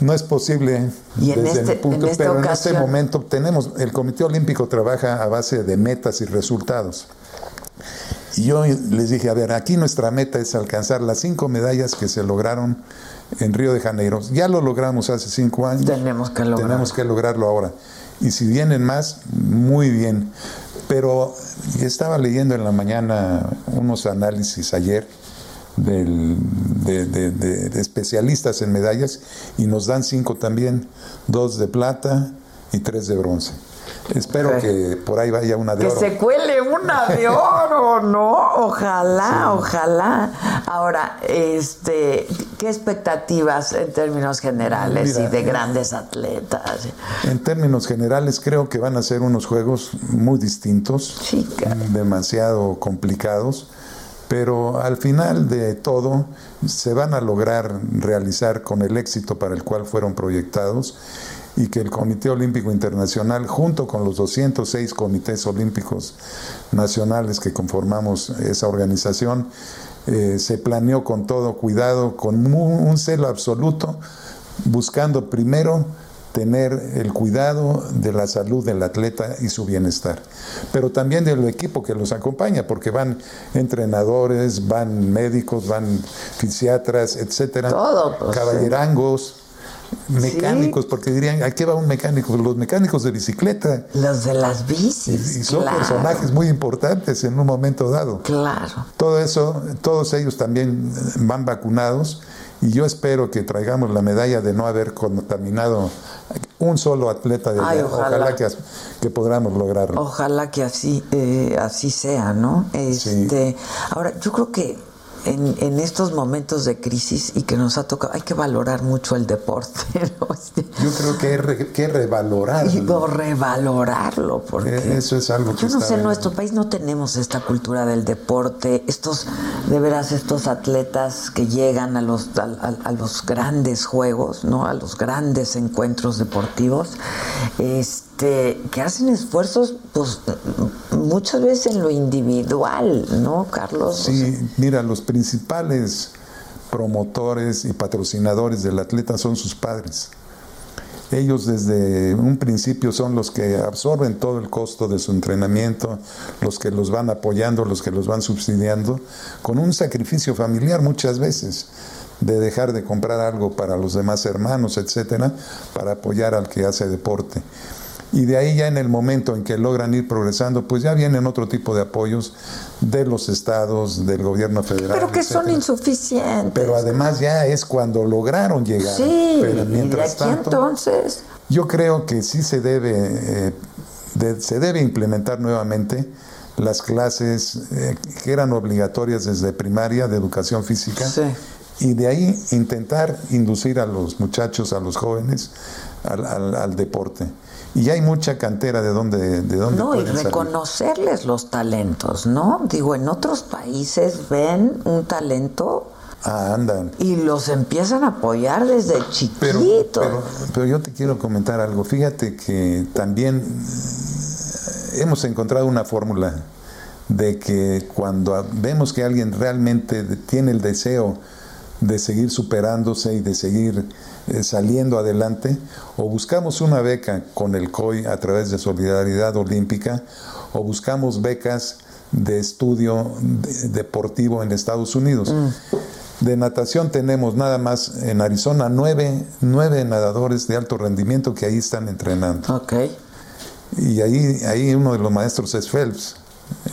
No es posible desde este, punto, pero en este momento tenemos, el Comité Olímpico trabaja a base de metas y resultados. Y yo les dije, a ver, aquí nuestra meta es alcanzar las cinco medallas que se lograron en Río de Janeiro. Ya lo logramos hace cinco años. Tenemos que lograrlo. Tenemos que lograrlo ahora. Y si vienen más, muy bien. Pero estaba leyendo en la mañana unos análisis ayer de, especialistas en medallas y nos dan cinco también, dos de plata y tres de bronce. Espero que por ahí vaya una de que oro. Que se cuele una de oro, ¿no? Ojalá, ojalá. Ahora, este, ¿qué expectativas en términos generales y de grandes atletas? En términos generales, creo que van a ser unos juegos muy distintos, demasiado complicados pero al final de todo se van a lograr realizar con el éxito para el cual fueron proyectados y que el Comité Olímpico Internacional, junto con los 206 comités olímpicos nacionales que conformamos esa organización, eh, se planeó con todo cuidado, con un celo absoluto, buscando primero tener el cuidado de la salud del atleta y su bienestar, pero también del equipo que los acompaña, porque van entrenadores, van médicos, van fisiatras, etcétera, Todo, pues, caballerangos, mecánicos, porque dirían, ¿a qué va un mecánico? Los mecánicos de bicicleta. Los de las bicis. Y, son claro. personajes muy importantes en un momento dado. Claro. Todo eso, todos ellos también van vacunados y yo espero que traigamos la medalla de no haber contaminado un solo atleta de Ay, ojalá. ojalá, que, que podamos lograrlo. Ojalá que así, eh, así sea, ¿no? Este, Ahora, yo creo que en, en estos momentos de crisis y que nos ha tocado, hay que valorar mucho el deporte, ¿no? Este, Yo creo que hay re- que revalorarlo. Digo, revalorarlo, porque Eh, Eso es algo que yo no sé, en nuestro país no tenemos esta cultura del deporte, estos, de veras, estos atletas que llegan a los, a, a- a los grandes juegos, ¿no? A los grandes encuentros deportivos, este, que hacen esfuerzos, pues, muchas veces en lo individual, ¿no, Carlos? Sí, mira, los principales promotores y patrocinadores del atleta son sus padres. Ellos desde un principio son los que absorben todo el costo de su entrenamiento, los que los van apoyando, los que los van subsidiando, con un sacrificio familiar muchas veces, de dejar de comprar algo para los demás hermanos, etcétera, para apoyar al que hace deporte. Y de ahí ya en el momento en que logran ir progresando, pues ya vienen otro tipo de apoyos de los estados, del gobierno federal. Pero que son insuficientes. Pero además ya es cuando lograron llegar. Sí, Pero y de mientras aquí tanto, entonces... yo creo que sí se debe, eh, de- se debe implementar nuevamente las clases eh, que eran obligatorias desde primaria de educación física y de ahí intentar inducir a los muchachos, a los jóvenes al, al- al deporte. Y hay mucha cantera de dónde, de dónde No, y salir. reconocerles los talentos, ¿no? Digo, en otros países ven un talento Ah, andan. y los empiezan a apoyar desde Pero, chiquito. pero, pero yo te quiero comentar algo. Fíjate que también hemos encontrado una fórmula de que cuando vemos que alguien realmente tiene el deseo de seguir superándose y de seguir eh, saliendo adelante, o buscamos una beca con el COI a través de Solidaridad Olímpica, o buscamos becas de estudio de- deportivo en Estados Unidos. De natación tenemos nada más en Arizona nueve, nueve nadadores de alto rendimiento que ahí están entrenando. Ok. Y ahí, ahí uno de los maestros es Phelps,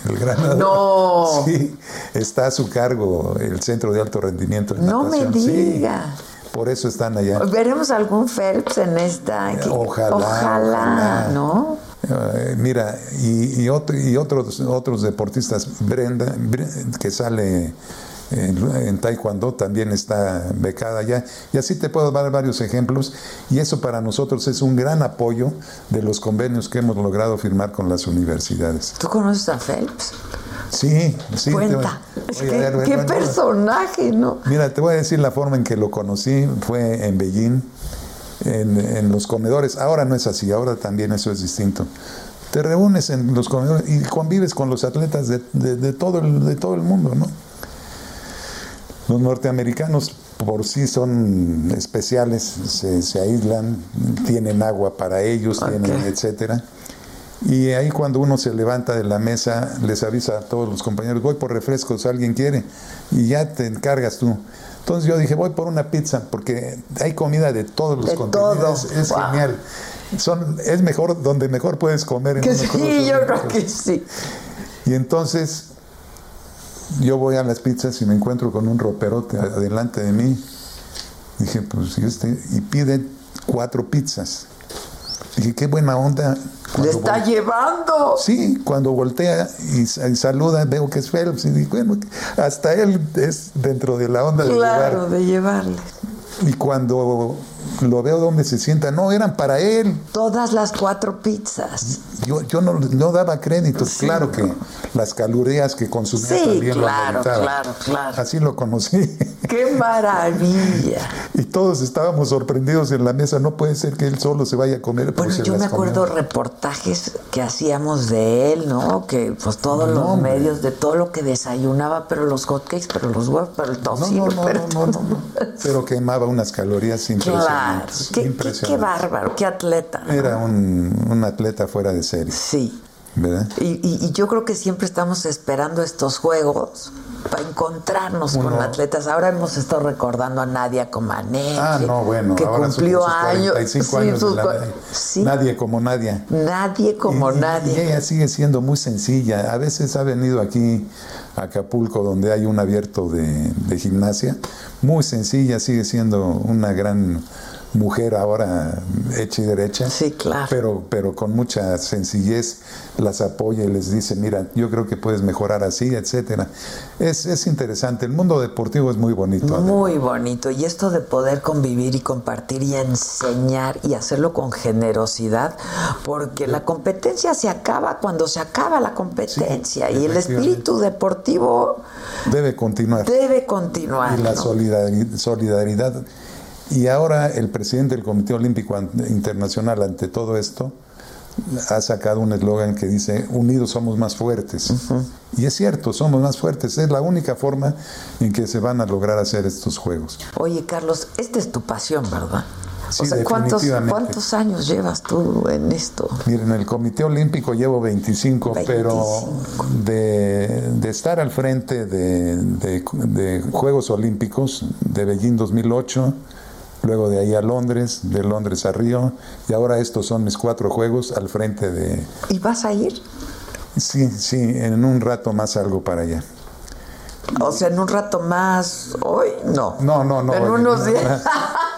el gran. No. Sí, está a su cargo el centro de alto rendimiento de No me natación. Sí, diga. Por eso están allá. ¿Veremos algún Phelps en esta? Ojalá, Ojalá, ojalá. ¿no? Eh, mira, y, y, otro- y otros, otros deportistas, Brenda, Bre- que sale en, en Taekwondo, también está becada ya. Y así te puedo dar varios ejemplos. Y eso para nosotros es un gran apoyo de los convenios que hemos logrado firmar con las universidades. ¿Tú conoces a Phelps? Sí, sí. voy- Cuenta. Es que- ver, qué personaje, ¿no? Mira, te voy a decir la forma en que lo conocí, fue en Beijing, en, en los comedores. Ahora no es así, ahora también eso es distinto. Te reúnes en los comedores y convives con los atletas de, de- de todo, el, de todo el mundo, ¿no? Los norteamericanos por sí son especiales, se, se aíslan, tienen agua para ellos, tienen etcétera. Y ahí cuando uno se levanta de la mesa, les avisa a todos los compañeros, voy por refrescos, alguien quiere, y ya te encargas tú. Entonces yo dije, voy por una pizza, porque hay comida de todos los De continentes, todo. es Wow. genial. Son, es mejor, donde mejor puedes comer. en Que sí, yo creo que sí. Y entonces yo voy a las pizzas y me encuentro con un roperote adelante de mí. Dije, pues, ¿y este? Y pide cuatro pizzas. Dije, qué buena onda. ¡Le está llevando! Sí, cuando voltea y, y saluda, veo que es Phelps. Y digo, bueno, hasta él es dentro de la onda de Claro, llevar. de llevarle. Y cuando lo veo donde se sienta, no, eran para él. Todas las cuatro pizzas. Yo, yo no, no daba crédito. Claro que las calorías que consumía Sí, también claro, lo claro, claro. Así lo conocí. ¡Qué maravilla! Y todos estábamos sorprendidos en la mesa. No puede ser que él solo se vaya a comer. Bueno, pues yo me acuerdo reportajes que hacíamos de él, ¿no? Que pues todos No, los hombre. medios, de todo lo que desayunaba, pero los hotcakes, pero los huevos, pero el tocino, no, pero no, no, no. Pero quemaba unas calorías Claro, qué, qué- qué bárbaro, qué atleta. ¿no? Era un, un atleta fuera de serie. Sí. ¿Verdad? Y, y- y yo creo que siempre estamos esperando estos juegos para encontrarnos con atletas. Ahora hemos estado recordando a Nadia Comaneci, Ah, no, bueno, que ahora cumplió sus años. 45 Sí, años de sus la- sí. Nadie como nadie. Nadie como Y- nadie. Y ella sigue siendo muy sencilla. A veces ha venido aquí Acapulco, donde hay un abierto de, de gimnasia. Muy sencilla, sigue siendo una gran mujer ahora hecha y derecha. Sí, claro. Pero, pero con mucha sencillez las apoya y les dice, mira, yo creo que puedes mejorar así, etcétera. Es, es interesante. El mundo deportivo es muy bonito. Muy bonito. Y esto de poder convivir y compartir y enseñar y hacerlo con generosidad, porque la competencia se acaba cuando se acaba la competencia y el espíritu deportivo Debe continuar. debe continuar. y la ¿no? solidari- solidaridad. Y ahora el presidente del Comité Olímpico Internacional ante todo esto ha sacado un eslogan que dice, unidos somos más fuertes. Y es cierto, somos más fuertes. Es la única forma en que se van a lograr hacer estos juegos. Oye, Carlos, esta es tu pasión, ¿verdad? Sí, o sea, ¿cuántos, definitivamente. ¿cuántos años llevas tú en esto? Miren, en el Comité Olímpico llevo 25, pero de, de estar al frente de, de- de Juegos Olímpicos de Beijing 2008, luego de ahí a Londres, de Londres a Río, y ahora estos son mis cuatro juegos al frente de... ¿Y vas a ir? Sí, sí, en un rato más salgo para allá. O sea, en un rato más, hoy no. No, no, no. En no, unos no, días.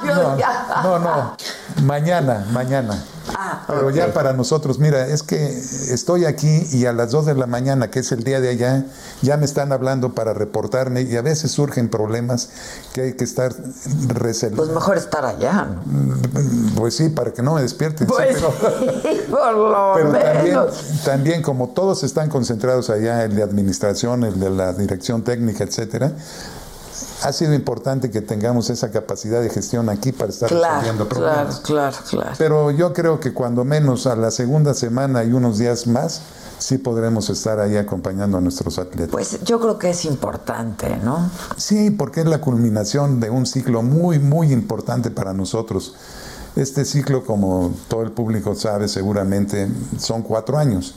No, no, no. Mañana, mañana. Ah, Pero ya para nosotros, mira, es que estoy aquí y a las 2 de la mañana, que es el día de allá, ya me están hablando para reportarme y a veces surgen problemas que hay que estar reservados. Pues mejor estar allá, ¿no? Pues sí, para que no me despierten. sí, Pues pero- por lo pero también, menos. también como todos están concentrados allá, el de administración, el de la dirección técnica, etcétera, ha sido importante que tengamos esa capacidad de gestión aquí para estar Claro, resolviendo claro, problemas. claro, claro. Pero yo creo que cuando menos a la segunda semana y unos días más, sí podremos estar ahí acompañando a nuestros atletas. Pues yo creo que es importante, ¿no? Sí, porque es la culminación de un ciclo muy, muy importante para nosotros. Este ciclo, como todo el público sabe seguramente, son cuatro años.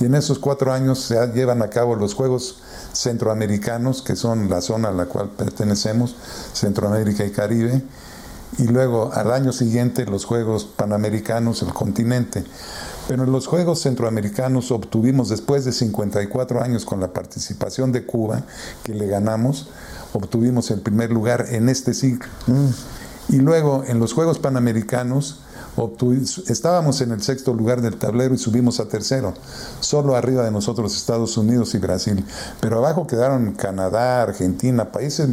Y en esos cuatro años se llevan a cabo los Juegos Centroamericanos, que son la zona a la cual pertenecemos, Centroamérica y Caribe. Y luego al año siguiente los Juegos Panamericanos, el continente. Pero en los Juegos Centroamericanos obtuvimos, después de 54 años con la participación de Cuba, que le ganamos, obtuvimos el primer lugar en este ciclo. Y luego en los Juegos Panamericanos obtuvi- estábamos en el sexto lugar del tablero y subimos a tercero, solo arriba de nosotros Estados Unidos y Brasil. Pero abajo quedaron Canadá, Argentina, países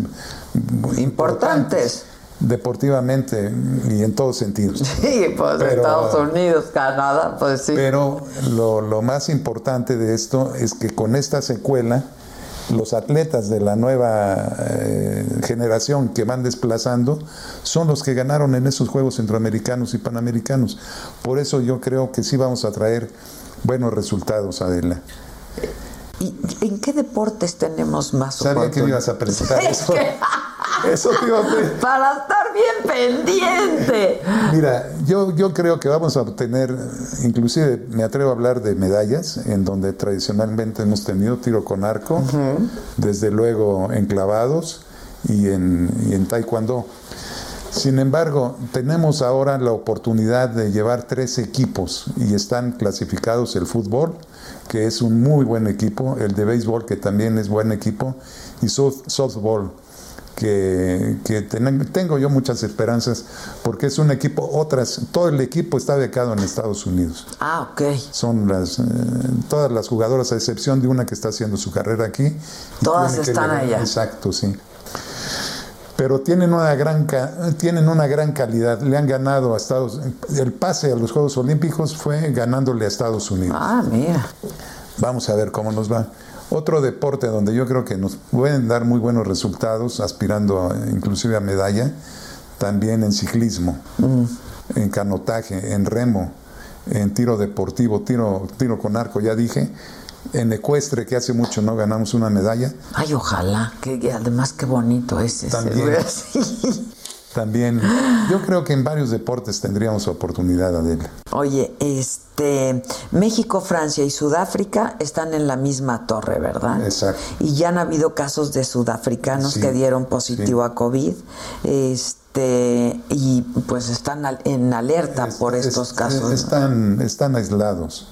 importantes deportivamente y en todos sentidos. Sí, pues Pero- Estados Unidos, Canadá, pues sí. Pero lo, lo más importante de esto es que con esta secuela, los atletas de la nueva eh, generación que van desplazando son los que ganaron en esos Juegos Centroamericanos y Panamericanos. Por eso yo creo que sí vamos a traer buenos resultados, Adela. ¿Y en qué deportes tenemos más Sabía que ibas a presentar Es eso. Eso te iba a pre- Para estar bien pendiente. Mira, yo, yo creo que vamos a obtener, inclusive me atrevo a hablar de medallas, en donde tradicionalmente hemos tenido tiro con arco, desde luego enclavados y en, y en taekwondo. Sin embargo, tenemos ahora la oportunidad de llevar tres equipos y están clasificados el fútbol, que es un muy buen equipo, el de béisbol, que también es buen equipo, y soft- softball, que, que ten- tengo yo muchas esperanzas, porque es un equipo, otras, todo el equipo está becado en Estados Unidos. Ah, ok. Son las, eh, todas las jugadoras, a excepción de una que está haciendo su carrera aquí. Todas que están allá. Exacto, sí. pero tienen una gran tienen una gran calidad. Le han ganado a Estados el pase a los Juegos Olímpicos fue ganándole a Estados Unidos. Ah, mira. Vamos a ver cómo nos va. Otro deporte donde yo creo que nos pueden dar muy buenos resultados, aspirando inclusive a medalla, también en ciclismo, mm. en canotaje, en remo, en tiro deportivo, tiro, tiro con arco, ya dije, en ecuestre, que hace mucho no ganamos una medalla. Ay, ojalá, que además qué bonito es ese. También, también, yo creo que en varios deportes tendríamos oportunidad, Adela. Oye, este, México, Francia y Sudáfrica están en la misma torre, ¿verdad? Exacto. Y ya han habido casos de sudafricanos que dieron positivo a COVID. Este, y pues están en alerta por estos casos. Están, están aislados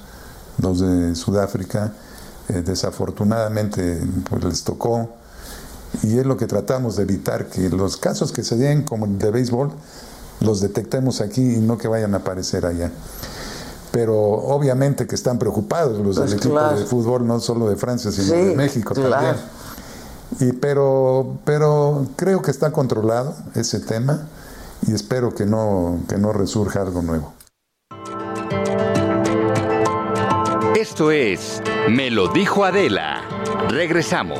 los de Sudáfrica. Eh, desafortunadamente pues les tocó y es lo que tratamos de evitar que los casos que se den como el de béisbol los detectemos aquí y no que vayan a aparecer allá. Pero obviamente que están preocupados los del pues equipo de fútbol, no solo de Francia, sino de México también. Y pero, pero creo que está controlado ese tema y espero que no, que no resurja algo nuevo. Esto es Me lo dijo Adela. Regresamos.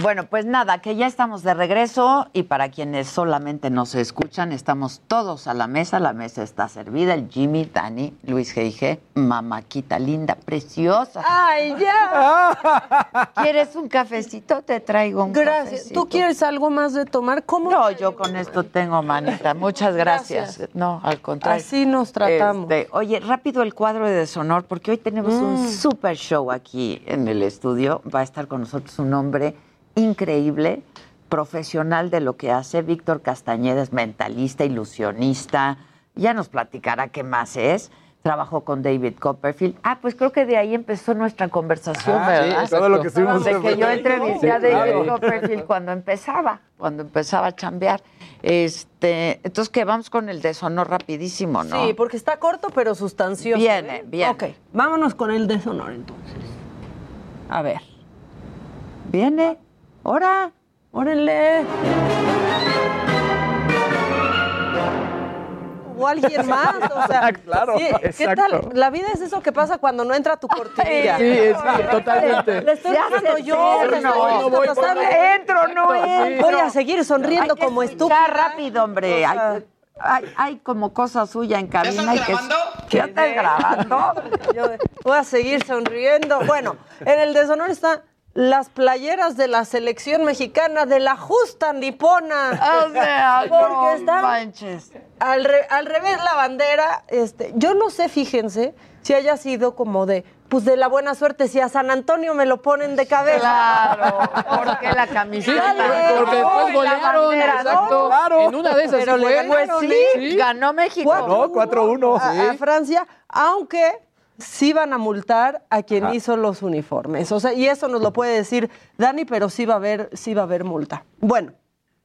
Bueno, pues nada, que ya estamos de regreso y para quienes solamente nos escuchan, estamos todos a la mesa, la mesa está servida, el Jimmy, Dani, Luis G.I.G., mamaquita linda, preciosa. ¡Ay, ya! ¿Quieres un cafecito? Te traigo un Gracias. ¿Tú quieres algo más de tomar? ¿Cómo? No, yo con esto tengo, manita. Muchas gracias. No, al contrario. Así nos tratamos. Este, oye, rápido el cuadro de deshonor, porque hoy tenemos un mm. super show aquí en el estudio. Va a estar con nosotros un hombre increíble, profesional de lo que hace. Víctor Castañeda es mentalista, ilusionista. Ya nos platicará qué más es. Trabajó con David Copperfield. Ah, pues creo que de ahí empezó nuestra conversación, ¿verdad? Sí, todo lo que estuvimos De que yo entrevisté a David Copperfield cuando empezaba, cuando empezaba a chambear. Este, entonces que vamos con el deshonor rapidísimo, ¿no? Sí, porque está corto pero sustancioso. Viene, ¿eh? bien. Ok, vámonos con el deshonor entonces. A ver. Viene. ¡Hora! ¡Órenle! o alguien más. O sea, claro, ¿qué tal? La vida es eso que pasa cuando no entra tu cortinilla. Sí, sí, totalmente. Le estoy haciendo yo. No, voy, entro, no entro. Voy a seguir sonriendo como estúpida. rápido, hombre. hay, hay, como cosa suya en cabina. ¿Ya grabando? ¿Ya estás grabando? voy a seguir sonriendo. Bueno, en el deshonor está las playeras de la selección mexicana de la justa nipona. O sea, porque no están manches. Al, al, revés la bandera, este, yo no sé, fíjense, si haya sido como de, pues de la buena suerte, si a San Antonio me lo ponen de cabeza. Claro, porque la camiseta. Sí, porque después golearon, exacto. Claro. En una de esas Pero fue. Pues sí, sí, ganó México. 4-1. A, a Francia, aunque sí van a multar a quien hizo los uniformes. O sea, y eso nos lo puede decir Dani, pero sí va a haber, sí va a haber multa. Bueno,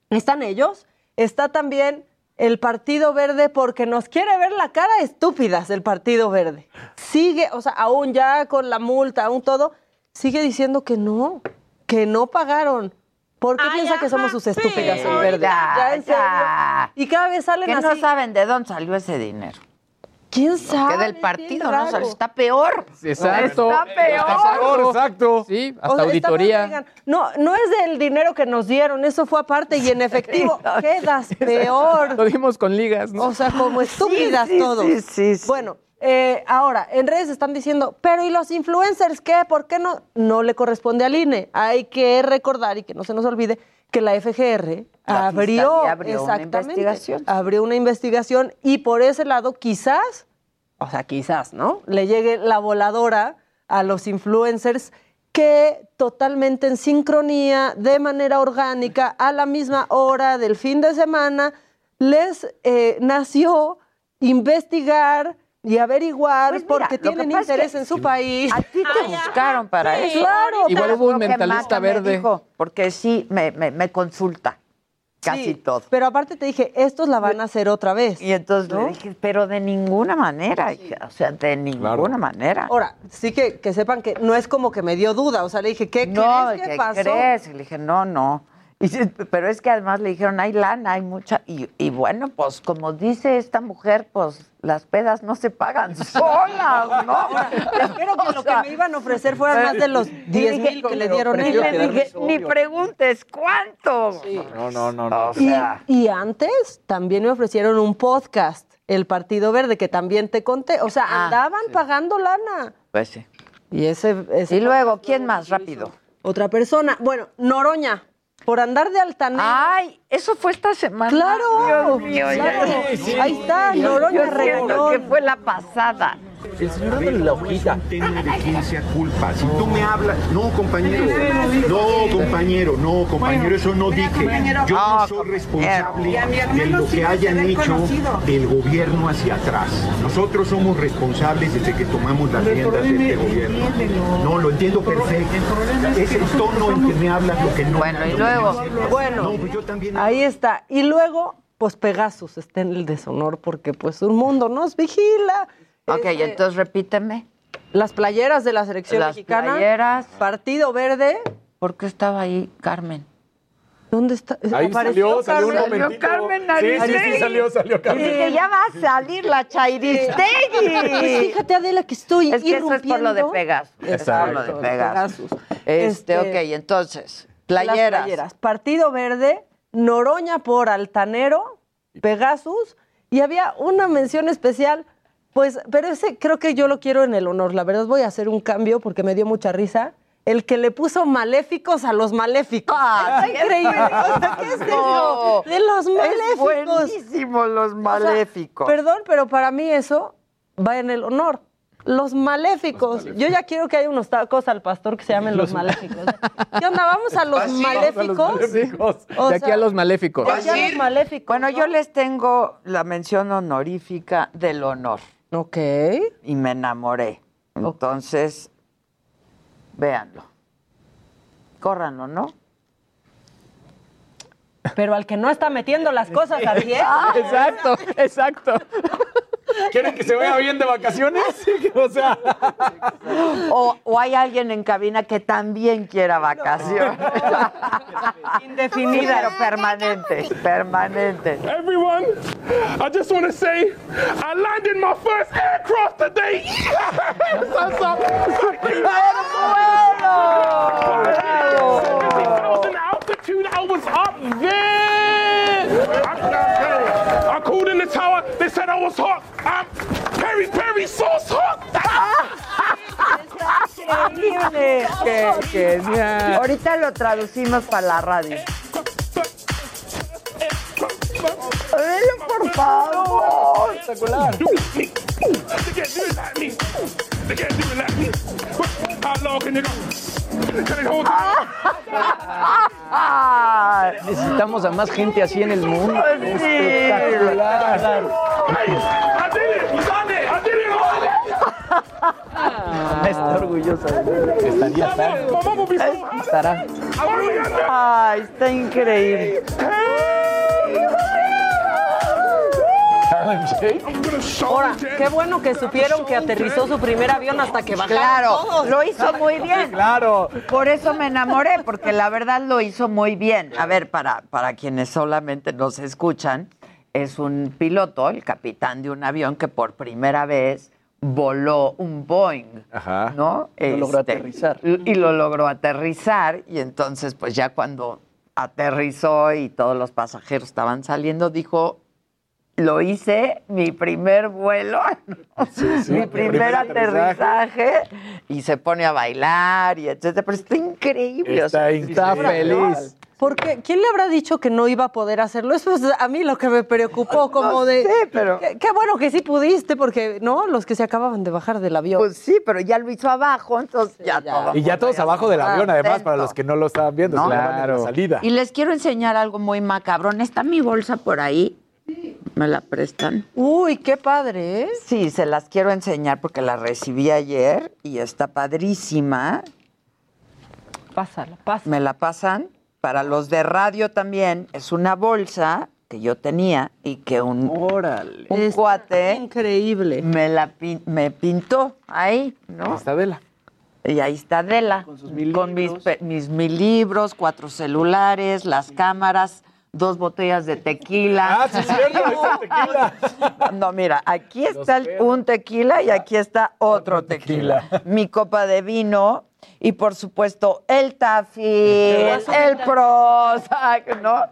están ellos, está también el Partido Verde porque nos quiere ver la cara estúpidas el Partido Verde. Sigue, o sea, aún ya con la multa, aún todo, sigue diciendo que no, que no pagaron. ¿Por qué piensa que somos sus estúpidas el verde? Ya, ya. Y cada vez salen que así. no saben de dónde salió ese dinero. ¿Quién sabe? Que del partido, ¿no? O sea, está peor. Exacto. Está peor. Exacto. Sí, hasta O sea, auditoría. no, no es del dinero que nos dieron, eso fue aparte y en efectivo quedas peor. Lo dimos con ligas, ¿no? O sea, como estúpidas sí, todos. sí, sí, sí. Bueno, eh, ahora, en redes están diciendo, pero ¿y los influencers qué? ¿Por qué no? No le corresponde al INE. Hay que recordar y que no se nos olvide que la FGR La abrió, abrió una investigación. abrió una investigación y por ese lado quizás, o sea, quizás, ¿no? Le llegue la voladora a los influencers que totalmente en sincronía, de manera orgánica, a la misma hora del fin de semana, les eh, nació investigar y averiguar Pues mira, porque tienen es interés que en su país. A ti te buscaron para Sí, eso. claro, Igual Pero hubo un mentalista verde. dijo, porque sí, me, me, me consulta casi Sí, todo. Pero aparte te dije, estos la van a hacer otra vez. Y entonces ¿no? le dije, pero de ninguna manera, o sea, de ninguna manera. Ahora, sí que, que sepan que no es como que me dio duda. O sea, le dije, ¿qué no, crees que ¿qué pasó? crees? Y le dije, no, no. Y pero es que además le dijeron, hay lana, hay mucha. Y, y bueno, pues como dice esta mujer, pues las pedas no se pagan solas, ¿no? Espero que lo que me iban a ofrecer fueran más de los 10 mil que le dieron Y ella. le dije, ni preguntes cuánto. No, no, no, no. O sea, Y antes también me ofrecieron un podcast, El Partido Verde, que también te conté. O sea, Ah, andaban pagando lana. pues sí. Y ese, ese Y luego, ¿quién más? Rápido. Otra persona. Bueno, Noroña, por andar de altanero. Ay, eso fue esta semana. Claro, Dios mío, ya- claro. Ahí está, Noroña Yo regañó. que fue la pasada. El señor de la hojita. de quién sea culpa. Si tú me hablas. No, compañero. No, compañero. No, compañero. Eso no dije. Yo no soy responsable de lo que hayan hecho del gobierno hacia atrás. Nosotros somos responsables desde que tomamos las riendas de este gobierno. No, lo entiendo perfecto. Es el tono en que me hablas lo que no. Bueno, y luego. Bueno, No, pues yo también. ahí está. Y luego, pues Pegasus está en el deshonor porque pues un mundo nos vigila. Ok, Este, entonces repíteme. Las playeras de la selección Las mexicana. playeras. Partido Verde. ¿Por qué estaba ahí Carmen? ¿Dónde está? Ahí Apareció salió, salió un Carmen. momentito. Carmen sí, sí, sí, Aristegui. salió, salió Y Carmen. dije, ya va a salir la Pues Chairistegui. fíjate, Adela, que estoy Es que eso es por lo de. Pegasus. Es por Exacto. lo de Pegasus. Este, Este, ok, entonces, Las playeras. playeras. Partido Verde, Noroña por Altanero, Pegasus, y había una mención especial, pues, pero ese creo que yo lo quiero en el honor. La verdad voy a hacer un cambio porque me dio mucha risa. El que le puso maléficos a los maléficos. Ah, Está increíble. O sea, ¿qué es eso? De los Es maléficos. buenísimo los O sea, maléficos. perdón, pero para mí eso va en el honor. Los maléficos. Yo ya quiero que haya unos tacos al pastor que se llamen los, maléficos. ¿Qué onda? ¿Vamos a los maléficos? O De aquí a los maléficos. de aquí a los maléficos. Bueno, ¿no? yo les tengo la mención honorífica del honor Ok. y me enamoré. Entonces, véanlo. Córranlo, ¿no? Pero al que no está metiendo las cosas a pie. Exacto, exacto. ¿Quieren que se vaya bien de vacaciones? O sea, O, o hay alguien en cabina que también quiera vacaciones. Indefinida. Pero permanentes, permanentes. Everyone, I just want to say I landed my first aircraft today. altitude, I was up there. I, I called in the tower. They said I was hot. I'm Perry Perry sauce hot. Increíble. qué genial. Ahorita lo traducimos para la radio. Velo, por favor. Espectacular. They can't do it like me. They can't do it like me. How long can you go? Can they hold Ay, Necesitamos a más gente así en el mundo. Espectacular. I Está orgullosa. Estaría. Estará. Ay, está increíble. Ahora, qué bueno que supieron que aterrizó su primer avión hasta que bajaron Claro, todos. lo hizo muy bien. Claro. Por eso me enamoré, porque la verdad lo hizo muy bien. A ver, para, para quienes solamente nos escuchan, es un piloto, el capitán de un avión que por primera vez voló un Boeing, Ajá. ¿no? Lo logró Este, aterrizar. Y lo logró aterrizar y entonces pues ya cuando aterrizó y todos los pasajeros estaban saliendo, dijo, lo hice, mi primer vuelo, mi primer aterrizaje, y se pone a bailar y etcétera, pero está increíble. o sea, Está, está feliz. Porque, ¿quién le habrá dicho que no iba a poder hacerlo? Eso es a mí lo que me preocupó, como No de... sé, pero- Qué, qué bueno que sí pudiste, porque, ¿no? Los que se acababan de bajar del avión. Pues sí, pero ya lo hizo abajo, entonces ya, ya. todo. Y ya todos abajo del avión, además, para los que no lo estaban viendo. No. en la Claro. salida. Y les quiero enseñar algo muy macabrón. ¿Está mi bolsa por ahí? ¿Me la prestan? Uy, qué padre, ¿eh? Sí, se las quiero enseñar porque la recibí ayer y está padrísima. Pásala, pásala. Me la pasan. Para los de radio también es una bolsa que yo tenía y que un, Órale. un cuate increíble. me la pin- me pintó ahí, ¿no? Está Adela. Y ahí está Adela. Con sus mil Con mis mil libros, cuatro celulares, las cámaras, dos botellas de tequila. Ah, sí, es cierto, ahí está el tequila. No, mira, aquí está un tequila y aquí está otro tequila. Mi copa de vino y por supuesto el Tafi, el Prozac, ¿no?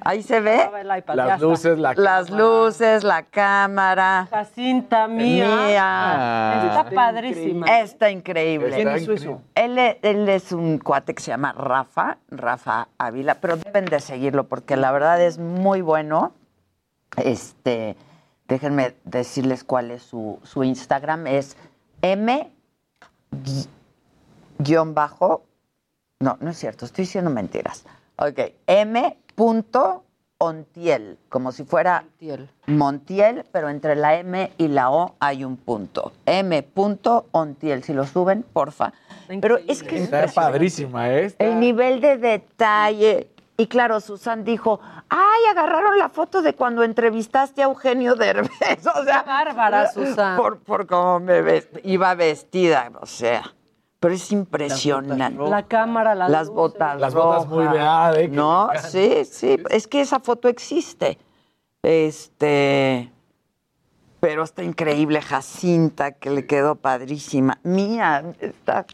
Ahí se ve iPad, Las luces, la las luces, la cámara. Jacinta mía. Mía. Está padrísima. Está increíble. ¿Quién hizo eso? Él, él es un cuate que se llama Rafa, Rafa Ávila, pero deben de seguirlo porque la verdad es muy bueno. Este, déjenme decirles cuál es su, su Instagram, es M guion bajo, no, no es cierto, estoy diciendo mentiras. Ok, M punto Ontiel, como si fuera Montiel, pero entre la M y la O hay un punto. M punto Ontiel, si lo suben, porfa. Pero es que es Está padrísima, ¿eh? Está- el nivel de detalle. Y claro, Susan dijo, ay, agarraron la foto de cuando entrevistaste a Eugenio Derbez. O sea, bárbara, Susan. Por, por cómo me ves- iba vestida, o sea. Pero es impresionante. La cámara, las, Las luces. botas Las botas muy de- ah, No, sí, sí. Es que esa foto existe. Este. Pero está increíble Jacinta, que le quedó padrísima. Mía, está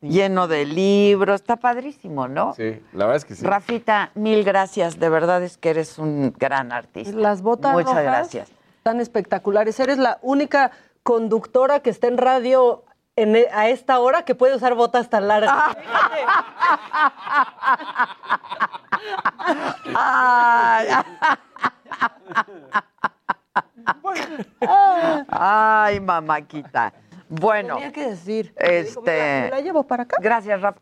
lleno de libros, está padrísimo, ¿no? Sí, la verdad es que sí. Rafita, mil gracias. De verdad es que eres un gran artista. Las botas Muchas rojas gracias. Están espectaculares. Eres la única conductora que está en radio en e- a esta hora que puede usar botas tan largas. Ay, Ay, mamáquita. Bueno, Tenía que decir. este- ¿Me la llevo para acá? gracias, Rafa.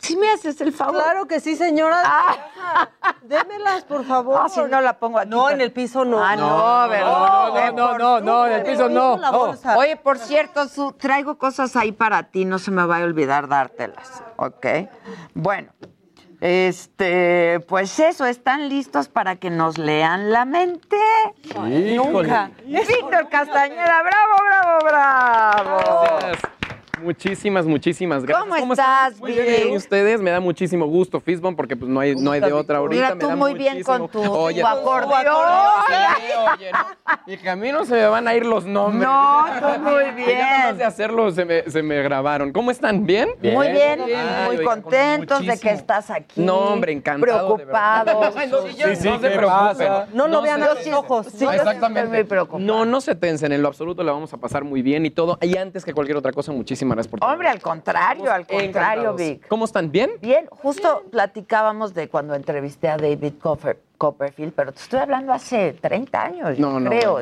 Si me haces el favor. Claro que sí, señora. Démelas, por favor. Ah, si no la pongo aquí. No, pero- en el piso no. Ah, no, No, ¿verdad? no, no, no, por no, no, en el piso no. bolsa. Oye, por cierto, Su, traigo cosas ahí para ti, no se me vaya a olvidar dártelas, ¿ok? Bueno, este, pues eso, ¿están listos para que nos lean la mente? Nunca. Víctor Castañeda, bravo, bravo, bravo. Gracias. Muchísimas, muchísimas gracias. ¿Cómo estás, Muy bien? ¿y ustedes? Me da muchísimo gusto, Fisbon, porque pues no hay, no hay de otra ahorita. Mira me tú da muy bien muchísimo- con tu, Oye, tu acordeón. Sí, oye, no. Dije, a mí no se me van a ir los nombres. No, tú muy Y ya nada más bien. de hacerlo se me, se me grabaron. ¿Cómo están? ¿Bien? Muy bien, Ay, muy con contentos de que estás aquí. No, hombre, encantado. Preocupados. No, sí, ya, Sí, sí, no se ¿qué preocupen. No lo vean a los ojos. Sí, Exactamente. estoy muy preocupada. No, no se tensen, en lo absoluto la vamos a pasar muy bien y todo. Y antes que cualquier otra cosa, muchísimas gracias por todo. Hombre, al contrario, al contrario, Encantados. Vic. ¿Cómo están? ¿Bien? Bien, justo platicábamos de cuando entrevisté a David Copper- Copperfield, pero te estoy hablando hace 30 años, yo No, no, creo,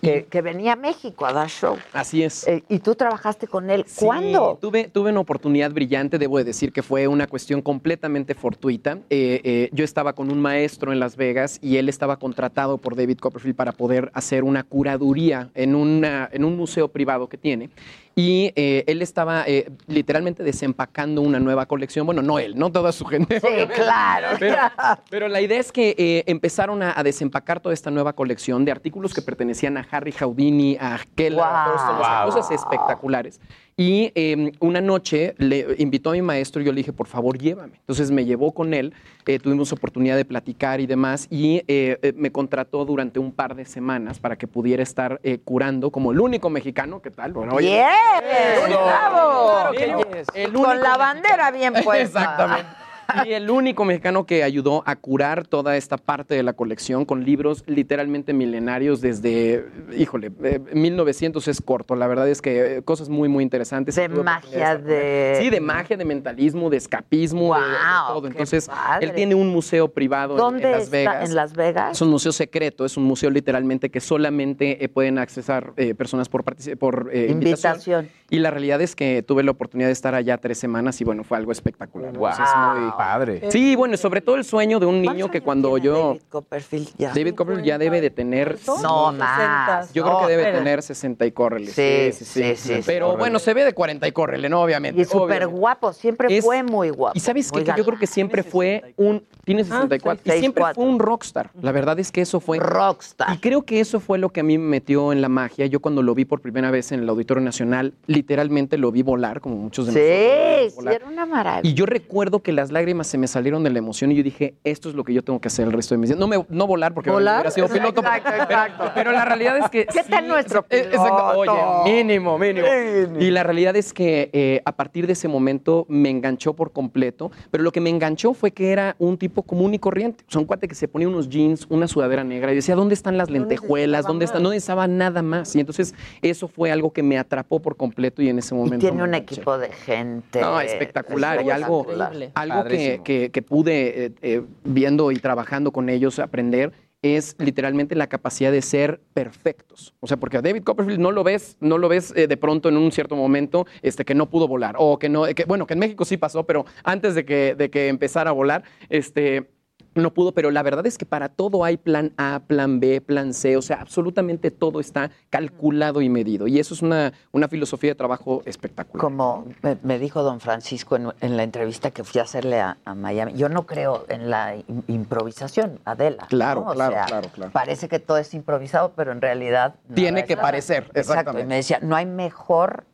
que, que venía a México a dar show. Así es. Eh, y tú trabajaste con él. Sí, ¿Cuándo? Tuve, tuve una oportunidad brillante, debo de decir que fue una cuestión completamente fortuita. Eh, eh, yo estaba con un maestro en Las Vegas y él estaba contratado por David Copperfield para poder hacer una curaduría en, una, en un museo privado que tiene. Y eh, él estaba eh, literalmente desempacando una nueva colección. Bueno, no él, no toda su gente. Sí, claro. Pero, pero la idea es que eh, empezaron a, a desempacar toda esta nueva colección de artículos que pertenecían a Harry Houdini, a Keller, Wow. Cosas espectaculares. Y eh, una noche le invitó a mi maestro y yo le dije, por favor, llévame. Entonces me llevó con él, eh, tuvimos oportunidad de platicar y demás, y eh, eh, me contrató durante un par de semanas para que pudiera estar eh, curando como el único mexicano, ¿qué tal? Bueno, oye, ¡Bien! ¡Bravo! Claro que yes. El Con único la bandera bien puesta. Exactamente. Y el único mexicano que ayudó a curar toda esta parte de la colección con libros literalmente milenarios desde, híjole, eh, 1900 es corto. La verdad es que eh, cosas muy, muy interesantes. De magia, de... Sí, de magia, de mentalismo, de escapismo, de- de, Guau, todo. Entonces, padre. él tiene un museo privado en- ¿Dónde en, Las está? Vegas. ¿En Las Vegas? Es un museo secreto, es un museo literalmente que solamente eh, pueden accesar eh, personas por, por eh, invitación. Invitación. Y la realidad es que tuve la oportunidad de estar allá tres semanas y bueno, fue algo espectacular. Wow. Entonces, muy- Padre. Sí, bueno, sobre todo el sueño de un niño que cuando yo... David Copperfield ya. David Copperfield ya debe de tener... No, más. Yo creo que debe pero- tener 60 y córrele. Sí, sí, sí, Pero sí. bueno, se ve de 40 y córrele, ¿no? Obviamente. Y súper guapo, siempre Es- fue muy guapo. Y sabes que yo creo que siempre fue un. Tiene 64. y siempre 64. fue un rockstar. La verdad es que eso fue. Rockstar. Y creo que eso fue lo que a mí me metió en la magia. Yo cuando lo vi por primera vez en el Auditorio Nacional, literalmente lo vi volar, como muchos de nosotros. Sí, sí, era una maravilla. Y yo recuerdo que las lágrimas se me salieron de la emoción y yo dije, esto es lo que yo tengo que hacer el resto de mis días. No, me, no volar porque ¿Volar? hubiera sido piloto. Exacto, pero- exacto. Pero, la realidad es que... ¿Qué tal nuestro eh, exacto. piloto? Oye, mínimo, mínimo. Y la realidad es que eh, a partir de ese momento me enganchó por completo, pero lo que me enganchó fue que era un tipo común y corriente. O sea, un cuate que se ponía unos jeans, una sudadera negra y decía, ¿dónde están las lentejuelas? ¿Dónde están? No necesitaba nada más. Y entonces eso fue algo que me atrapó por completo y en ese Y momento... tiene un equipo de gente. No, espectacular. Y algo, algo que- que pude, eh, eh, viendo y trabajando con ellos, aprender, es literalmente la capacidad de ser perfectos. O sea, porque a David Copperfield no lo ves, no lo ves eh, de pronto en un cierto momento este, que no pudo volar. O que no, que, bueno, que en México sí pasó, pero antes de que, de que empezara a volar, este. No pudo, pero la verdad es que para todo hay plan A, plan B, plan C, o sea, absolutamente todo está calculado y medido. Y eso es una, una filosofía de trabajo espectacular. Como me, me dijo don Francisco en, en la entrevista que fui a hacerle a, a Miami, yo no creo en la im- improvisación, Adela. Claro, claro, sea, claro, claro. Parece que todo es improvisado, pero en realidad... Tiene que nada. parecer, Exacto. Y exactamente. me decía, no hay mejor...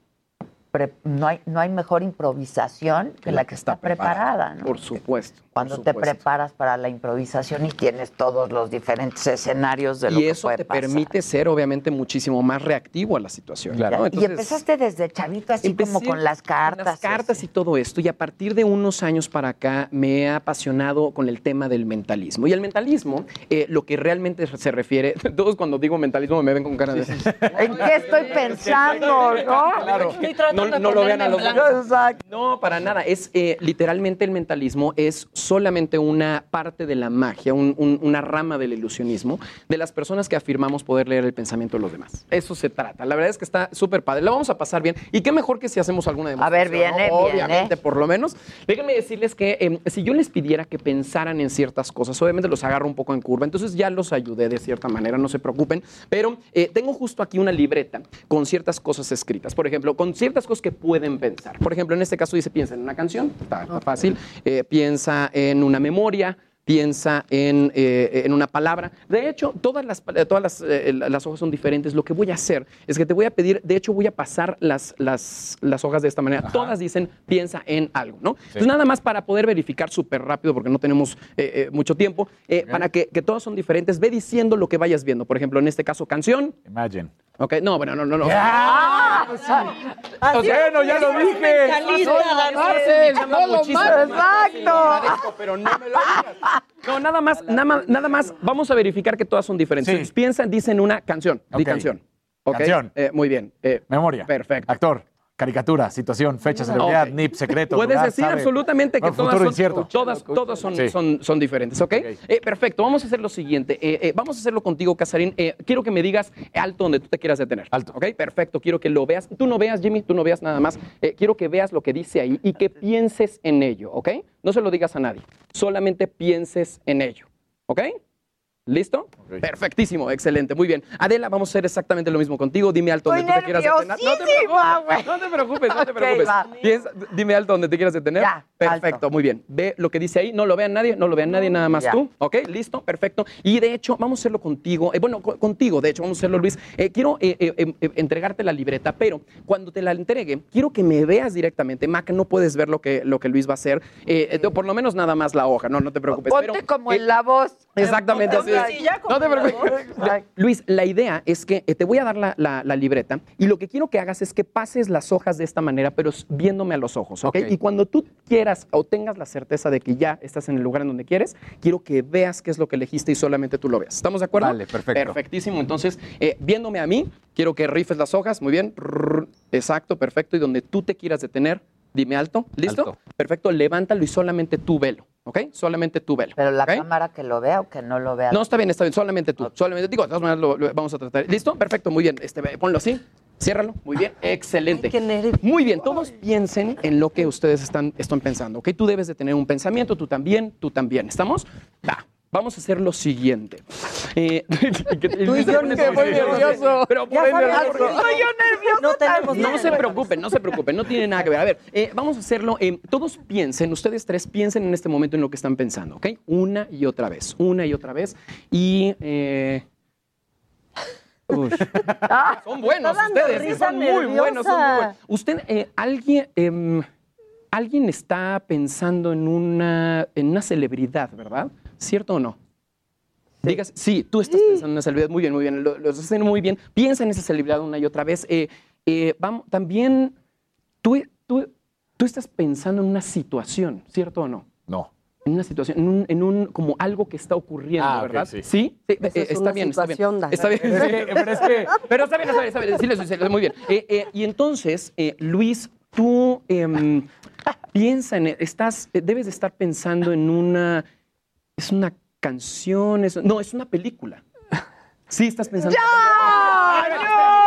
pre- no, hay, no hay mejor improvisación que la que está preparada. ¿no? Por supuesto. Cuando por te preparas para la improvisación y tienes todos los diferentes escenarios de lo Y que eso puede te pasar. permite ser, obviamente, muchísimo más reactivo a la situación. ¿no? y empezaste desde chavito, así como con las cartas. las cartas y todo esto. Y a partir de unos años para acá me he apasionado con el tema del mentalismo. Y el mentalismo, eh, lo que realmente se refiere, todos cuando digo mentalismo me ven con cara de... ¿En qué estoy pensando? ¿No? Claro. No, no lo vean a los ojos. No, para nada. Es eh, literalmente el mentalismo es solamente una parte de la magia, un- un- una rama del ilusionismo de las personas que afirmamos poder leer el pensamiento de los demás. Eso se trata. La verdad es que está súper padre. Lo vamos a pasar bien. Y qué mejor que si hacemos alguna demostración. ver, viene, ¿no? viene. Obviamente, por lo menos. Déjenme decirles que eh, si yo les pidiera que pensaran en ciertas cosas, obviamente los agarro un poco en curva, entonces ya los ayudé de cierta manera, no se preocupen, pero eh, tengo justo aquí una libreta con ciertas cosas escritas, por ejemplo, con ciertas cosas que pueden pensar. Por ejemplo, en este caso dice, piensa en una canción, está, está fácil, Eh, piensa en una memoria, piensa en, eh, en una palabra. De hecho, todas, las, pa- todas las, eh, las hojas son diferentes. Lo que voy a hacer es que te voy a pedir, de hecho voy a pasar las, las, las hojas de esta manera. Todas dicen piensa en algo, ¿no? Entonces nada más para poder verificar súper rápido, porque no tenemos eh, eh, mucho tiempo, eh, para que, que todas son diferentes, ve diciendo lo que vayas viendo. Por ejemplo, en este caso, canción. Imagine. Ok, no, bueno, no, no, no. ¡Ah! O sea, Bueno, ya lo dije. Ganarse, no lo mates. Exacto. Pero no me lo digas. No, nada más, nada más, nada más. Vamos a verificar que todas son diferentes. Sí. Piensan, dicen una canción. Di canción. ¿Ok? Canción. Eh, muy bien. Eh, Memoria. Perfecto. Actor. Caricatura, situación, fecha, celebridad, Ok. NIP, secreto. Puedes lugar, decir sabe. absolutamente que Bueno, todas, son, todas, todas son, Sí. son, son diferentes, ¿ok? Eh, perfecto, vamos a hacer lo siguiente. Eh, eh, vamos a hacerlo contigo, Casarín. Eh, quiero que me digas alto donde tú te quieras detener. Alto. ¿Ok? Perfecto, quiero que lo veas. Tú no veas, Jimmy, tú no veas nada más. Eh, quiero que veas lo que dice ahí y que pienses en ello, ¿ok? No se lo digas a nadie, solamente pienses en ello, ¿ok? ¿Listo? Perfectísimo, excelente, muy bien. Adela, vamos a hacer exactamente lo mismo contigo. Dime alto donde tú te quieras detener. No te preocupes, no te preocupes, no te preocupes. va. Piensa- dime alto donde te quieras detener. Ya, perfecto, alto. muy bien. Ve lo que dice ahí, no lo vean nadie, no lo vean nadie, nada más Ya. tú. ¿Ok? Listo, perfecto. Y de hecho, vamos a hacerlo contigo. eh, bueno, co- contigo, de hecho, vamos a hacerlo, Luis. Eh, quiero eh, eh, eh, eh, entregarte la libreta, pero cuando te la entregue, quiero que me veas directamente. Mac, no puedes ver lo que, lo que Luis va a hacer. Eh, eh, por lo menos nada más la hoja, no, no te preocupes. Ponte pero, como eh, en la voz. Exactamente así. Ya No te preocupes. Luis, la idea es que eh, te voy a dar la, la- la libreta y lo que quiero que hagas es que pases las hojas de esta manera, pero viéndome a los ojos, ¿ok? Y cuando tú quieras o tengas la certeza de que ya estás en el lugar en donde quieres, quiero que veas qué es lo que elegiste y solamente tú lo veas. ¿Estamos de acuerdo? Vale, perfecto. Perfectísimo. Entonces, eh, viéndome a mí, quiero que rifes las hojas, muy bien. Exacto, perfecto. Y donde tú te quieras detener, dime alto. ¿Listo? Alto. Perfecto, levántalo y solamente tú velo, ¿ok? Solamente tú velo. Pero la cámara que lo vea o que no lo vea. No, está bien, está bien, solamente tú. Solamente, digo, de todas maneras lo, lo vamos a tratar. ¿Listo? Perfecto, muy bien. Este, ponlo así. Ciérralo. Muy bien. Excelente. nervio. Muy bien. Todos piensen en lo que ustedes están, están pensando. ¿ok? Tú debes de tener un pensamiento, tú también, tú también. ¿Estamos? Va. Vamos a hacer lo siguiente. Eh, Tú y yo muy nervioso. Pero Ya muy sabes, nervioso. tú y yo nervioso No tenemos No se preocupen, no se preocupen, no tiene nada que ver. A ver, eh, vamos a hacerlo. eh, todos piensen, ustedes tres piensen en este momento en lo que están pensando, ¿ok? Una y otra vez, una y otra vez. Y. eh, uy. son buenos ustedes, son muy buenos, son muy buenos. Usted, eh, alguien, em, alguien está pensando en una, en una celebridad, ¿verdad? ¿Cierto o no? Digas, sí, tú estás pensando en una celebridad, muy bien, muy bien, lo, lo estás haciendo muy bien. Piensa en esa celebridad una y otra vez. Eh, eh, vamos, también, tú, tú, tú estás pensando en una situación, ¿cierto o no? No. En una situación, en un, en un como algo que está ocurriendo, Ah, ¿verdad? sí. Sí, Sí, eh, es está una bien, está bien. situación, Dani. Está bien. Pero es que- pero es que- Pero está bien, está bien, está bien. Silencio, silencio, muy bien. Eh, eh, y entonces, eh, Luis, tú em, piensa en, estás, eh, debes de estar pensando en una, es una canción, es- no, es una película. Sí, estás pensando. ¡Ya!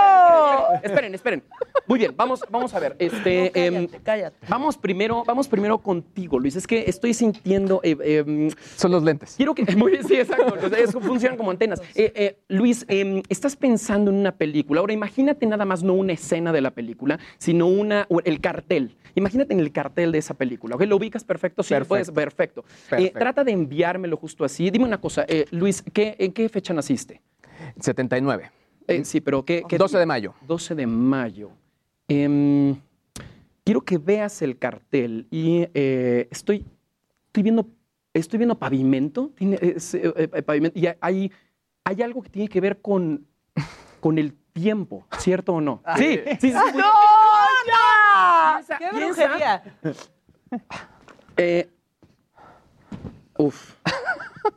Esperen, esperen. Muy bien, vamos, vamos a ver. Este, em, Cállate. Vamos primero, vamos primero contigo, Luis. Es que estoy sintiendo. eh, em, Son los lentes. Quiero que. Muy bien, sí, exacto. Eso funcionan como antenas. Eh, eh, Luis, em, estás pensando en una película. Ahora, imagínate nada más no una escena de la película, sino una, o el cartel. Imagínate en el cartel de esa película. ¿ok? ¿Lo ubicas perfecto? Sí, Perfecto. puedes. Perfecto. Eh, Perfecto. trata de enviármelo justo así. Dime una cosa, eh, Luis, ¿qué, ¿en qué fecha naciste? 79. Eh, sí, pero ¿qué, qué 12 de mayo. 12 de mayo. Em, quiero que veas el cartel y eh, estoy, estoy viendo, estoy viendo pavimento. Tiene, es, eh, pavimento y hay, hay algo que tiene que ver con, con el tiempo, ¿cierto o no? Sí, sí, sí. muy- ¡No, ya! Piensa- ¡Qué piensa- brujería! Eh, uf.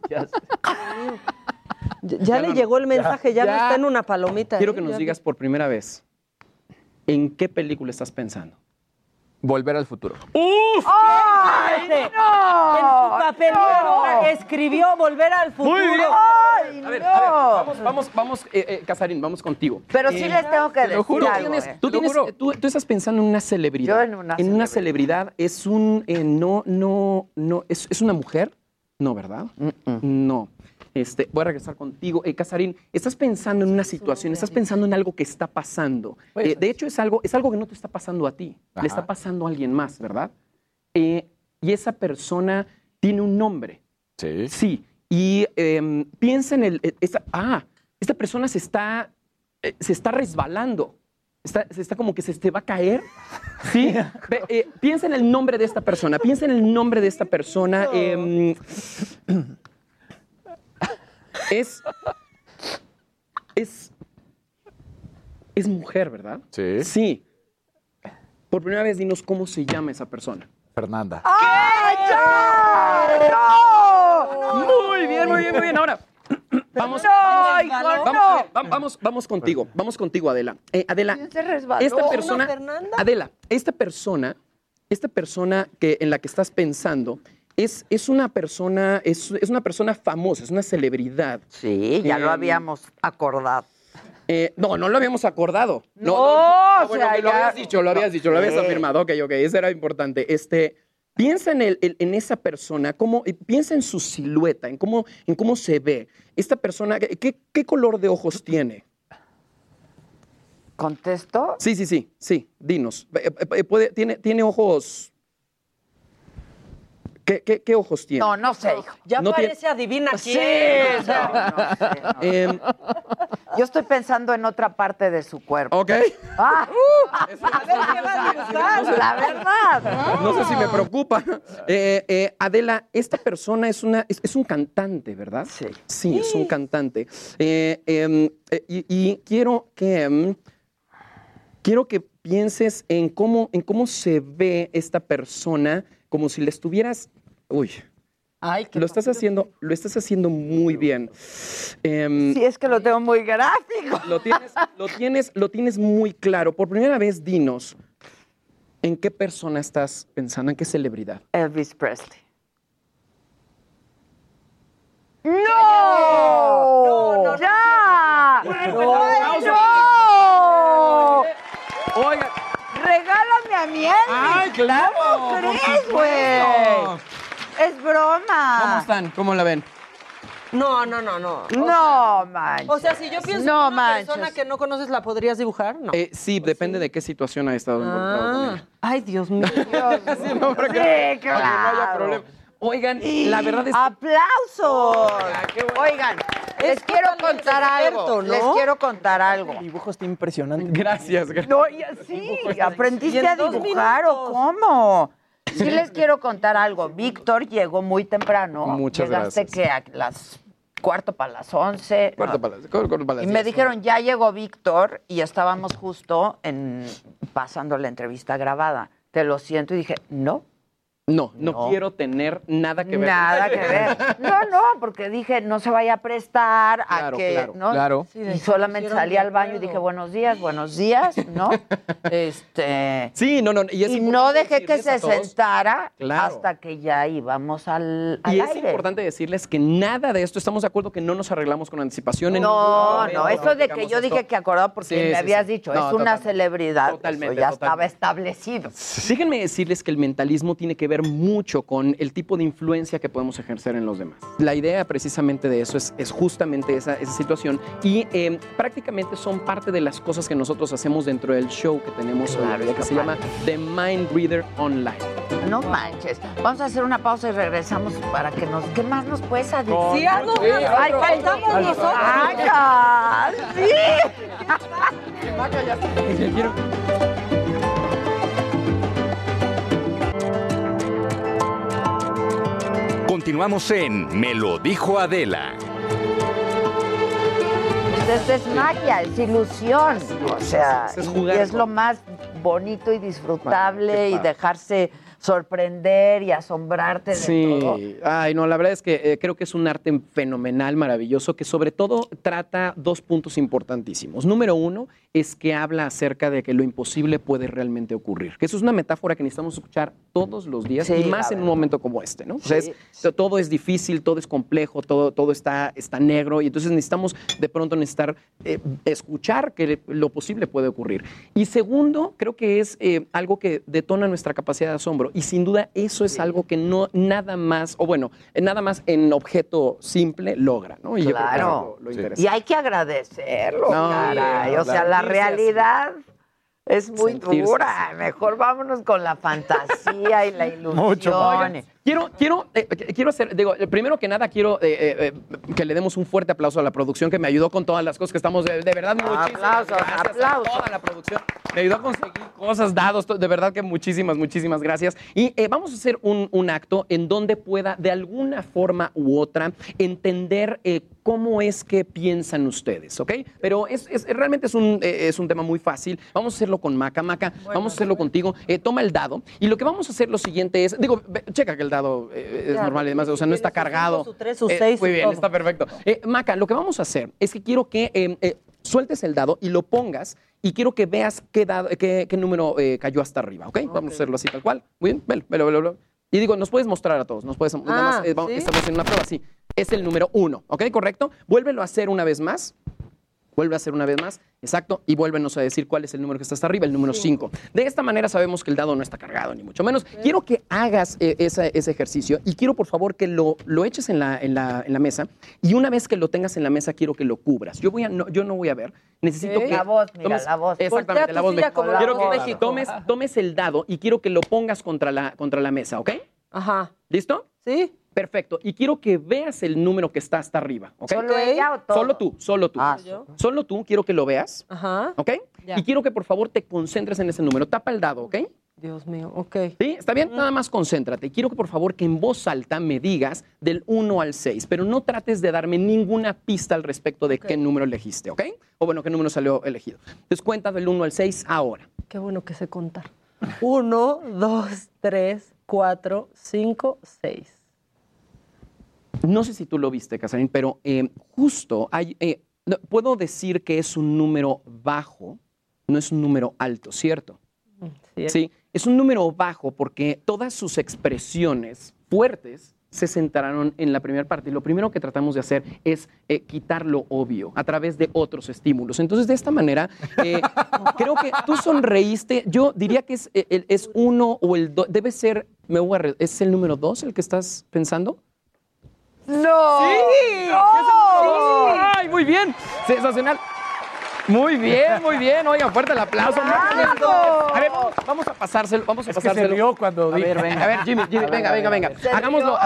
Ya, ya le llegó el mensaje, ya, no Ya. está en una palomita. Quiero ¿eh? que nos Ya- digas por primera vez, ¿en qué película estás pensando? Volver al futuro. ¡Uf! ¡Ay, no! En su papelito escribió volver al futuro. Muy bien. ¡Ay, A ver, no! a ver, vamos, vamos, vamos, eh, eh, Casarín, vamos contigo. Pero sí Eh, les tengo que te lo decir juro. algo, Tú tienes- eh. tú, Te lo tienes- juro. tú- tú estás pensando en una celebridad. Yo en una celebridad es un, eh, no, no, no, es, es una mujer, no, ¿verdad? No. Este, voy a regresar contigo. Eh, Casarín, estás pensando en una situación, estás pensando en algo que está pasando. Eh, de hecho, es algo, es algo que no te está pasando a ti, Ajá. le está pasando a alguien más, ¿verdad? Eh, y esa persona tiene un nombre. Sí. Sí. Y em, piensa en el. eh, esta- ah, esta persona se está, eh, se está resbalando. Está, se está como que se te va a caer. Sí. Ve, eh, piensa en el nombre de esta persona. Piensa en el nombre de esta persona. em, es. Es. Es mujer, ¿verdad? Sí. Sí. Por primera vez, dinos cómo se llama esa persona. Fernanda. ¡Ay, ya! ¡No! Muy bien, muy bien, muy bien. Ahora, vamos, No, vamos, hijo, vamos, no. contigo, vamos contigo, Adela. Eh, Adela, Se resbaló. esta persona. Adela, esta persona, esta persona que en la que estás pensando es, es una persona, es, es una persona famosa, es una celebridad. Sí, ya lo Em, habíamos acordado. eh, no, no lo habíamos acordado. No, No, ah, o bueno, sea, lo ya- habías dicho, lo habías dicho, lo habías afirmado. Ok, ok, eso era importante. Este, piensa en, el, el- en esa persona, cómo, y piensa en su silueta, en cómo, en cómo se ve. Esta persona, ¿qué, color de ojos tiene? ¿Contesto? Sí, sí, sí, sí, dinos. Eh, eh, eh, puede- tiene, ¿Tiene ojos? ¿Qué, qué- qué ojos tiene? No, no sé, hijo. Ya No tiene- parece adivina Sí, quién. sea, no, no sé, no. Yo estoy pensando en otra parte de su cuerpo. ok. Ah, a ver qué van a la verdad. No sé si me preocupa. Eh, eh, Adela, esta persona es, una, es, es un cantante, ¿verdad? Sí. Sí, es un cantante. Eh, em, eh, y, y quiero que em, quiero que pienses en cómo, en cómo se ve esta persona, como si le estuvieras. Uy. Ay, qué Lo estás haciendo, lo estás haciendo muy bien. Em, Sí, es que lo tengo muy gráfico. lo tienes, lo tienes, lo tienes muy claro. Por primera vez, dinos, ¿en qué persona estás pensando? ¿En qué celebridad? Elvis Presley. ¡No! No, no, ¡Ya! no, ¡No! no, ¡No! Daniel. ¡Ay, claro! ¿Cómo por crees, güey? Es broma. ¿Cómo están? ¿Cómo la ven? No, no, no, no. O No manches. O sea, si yo pienso No en una persona que no conoces, ¿la podrías dibujar? No. Eh, sí, depende de qué situación ha estado involucrado con Ah. ella. Ay, Dios mío. Sí, no, para que, Sí, para que no haya claro. problema. Oigan, la verdad es que... ¡Aplausos! Oigan, les Es quiero contar algo. Les quiero contar algo. El dibujo está impresionante. Gracias, gracias. No, sí, aprendiste a dibujar o cómo. Sí les quiero contar algo. Víctor llegó muy temprano. Muchas Llegaste gracias. que a las cuarto para las once. Cuarto No. para las- cuarto para las Y me dijeron, ya llegó Víctor y estábamos justo en pasando la entrevista grabada. Te lo siento y dije, no, No, no, No. quiero tener nada que ver. nada que ver. No, no, porque dije, no se vaya a prestar a Claro, que, claro, ¿no? claro. Sí, y solamente salí al baño y dije, buenos días, buenos días, ¿no? este... Sí, no, no. Y, es Y no dejé que se sentara Claro. hasta que ya íbamos al, al Y es aire. importante decirles que nada de esto, estamos de acuerdo que no nos arreglamos con anticipación. en No, momento no, eso de que yo esto. dije que acordado porque Sí, me sí, habías sí. dicho, No, es una total- celebridad, totalmente, eso ya totalmente. estaba establecido. Déjenme decirles que el mentalismo tiene que ver mucho con el tipo de influencia que podemos ejercer en los demás. La idea precisamente de eso es, es justamente esa, esa situación y eh, prácticamente son parte de las cosas que nosotros hacemos dentro del show que tenemos hoy en Claro, día, que se llama The Mind Reader Online. No manches. Vamos a hacer una pausa y regresamos para que nos... ¿Qué más nos puedes decir? Sí, haznos Sí, Ay, faltamos ay, nosotros. ¡Ay, sí! Quiero- Continuamos en Me lo dijo Adela. Esta es magia, es ilusión. O sea, Es y jugar es con- lo más bonito y disfrutable y dejarse sorprender y asombrarte de todo. Sí, ay, no, la verdad es que eh, creo que es un arte fenomenal, maravilloso, que sobre todo trata dos puntos importantísimos. Número uno es que habla acerca de que lo imposible puede realmente ocurrir, que eso es una metáfora que necesitamos escuchar todos los días Sí, y más en un momento como este, ¿no? O sea, Sí. es- to- todo es difícil, todo es complejo, todo, todo está, está negro y entonces necesitamos de pronto necesitar eh, escuchar que lo posible puede ocurrir. Y segundo, creo que es eh, algo que detona nuestra capacidad de asombro y sin duda eso es algo que no nada más, o bueno, nada más en objeto simple logra, ¿no? Y yo creo que eso Claro. es lo, lo Y interesante. hay que agradecerlo, No, caray. O sea, la realidad es muy Sentirse dura. Mejor vámonos con la fantasía y la ilusión. Oigan, Quiero, quiero, eh, quiero hacer, digo, eh, primero que nada quiero eh, eh, eh, que le demos un fuerte aplauso a la producción que me ayudó con todas las cosas que estamos, de, de verdad, muchísimas Aplausos, gracias a aplausos. toda la producción. Me ayudó a conseguir cosas, dados, to- de verdad que muchísimas, muchísimas gracias. Y eh, vamos a hacer un, un acto en donde pueda, de alguna forma u otra, entender eh, cómo es que piensan ustedes, ¿ok? Pero es, es- realmente es un, eh, es un tema muy fácil. Vamos a hacerlo con Maca. Maca, vamos a hacerlo contigo. Eh, toma el dado. Y lo que vamos a hacer lo siguiente es, digo, checa que el dado eh, es Ya, normal y demás, o sea, no está cinco, cargado. su tres, su Eh, seis, Muy su bien, todo. está perfecto. Eh, Maca, lo que vamos a hacer es que quiero que eh, eh, sueltes el dado y lo pongas y quiero que veas qué, dado- qué, qué número eh, cayó hasta arriba, ¿ok? Vamos a hacerlo así tal cual. Muy bien, velo, velo, velo, velo. Y digo, nos puedes mostrar a todos, nos puedes, nada más, eh, vamos- ¿sí? estamos haciendo una prueba, sí. Es el número uno, ¿ok? ¿Correcto? Vuélvelo a hacer una vez más. Vuelve a hacer una vez más, exacto, y vuélvenos a decir cuál es el número que está hasta arriba, el número 5. De esta manera sabemos que el dado no está cargado, ni mucho menos. Quiero que hagas eh, esa- ese ejercicio y quiero, por favor, que lo, lo eches en la, en, la, en la mesa y una vez que lo tengas en la mesa, quiero que lo cubras. Yo, voy a, no, yo no voy a ver, necesito Ok. que... La voz, mira, la voz. Exactamente, Voltea la voz. me- como la quiero voz. que tomes, tomes el dado y quiero que lo pongas contra la, contra la mesa, ¿ok? Ajá. ¿Listo? Sí. Perfecto. Y quiero que veas el número que está hasta arriba, ¿ok? ¿Solo ella o todo? Solo tú, solo tú. Ah, Solo tú, quiero que lo veas, Ajá. ¿ok? Ya. Y quiero que por favor te concentres en ese número. Tapa el dado, ¿ok? Dios mío, ok. ¿Sí? ¿Está bien? Nada más concéntrate. Quiero que por favor que en voz alta me digas del 1 al 6, pero no trates de darme ninguna pista al respecto de qué número elegiste, ¿ok? O bueno, qué número salió elegido. Entonces cuenta del 1 al 6 ahora. Qué bueno que sé contar. Uno, dos, tres, cuatro, cinco, seis. No sé si tú lo viste, Casarín, pero eh, justo hay, eh, puedo decir que es un número bajo, no es un número alto, ¿cierto? Sí. Sí, es un número bajo porque todas sus expresiones fuertes se centraron en la primera parte. Y lo primero que tratamos de hacer es eh, quitar lo obvio a través de otros estímulos. Entonces, de esta manera, eh, creo que tú sonreíste. Yo diría que es, el- es uno o el dos. Debe ser, me voy a ¿es el número dos el que estás pensando? ¡No! ¡Sí! ¡No! ¡Ay, muy bien! Sensacional. Muy bien, muy bien. Oigan, fuerte el aplauso. A ver, vamos, a pasárselo. Vamos a Es que se pasárselo. rió cuando A dije. ver, venga. A ver, Jimmy, Jimmy, A venga, a venga, venga. a Hagámoslo.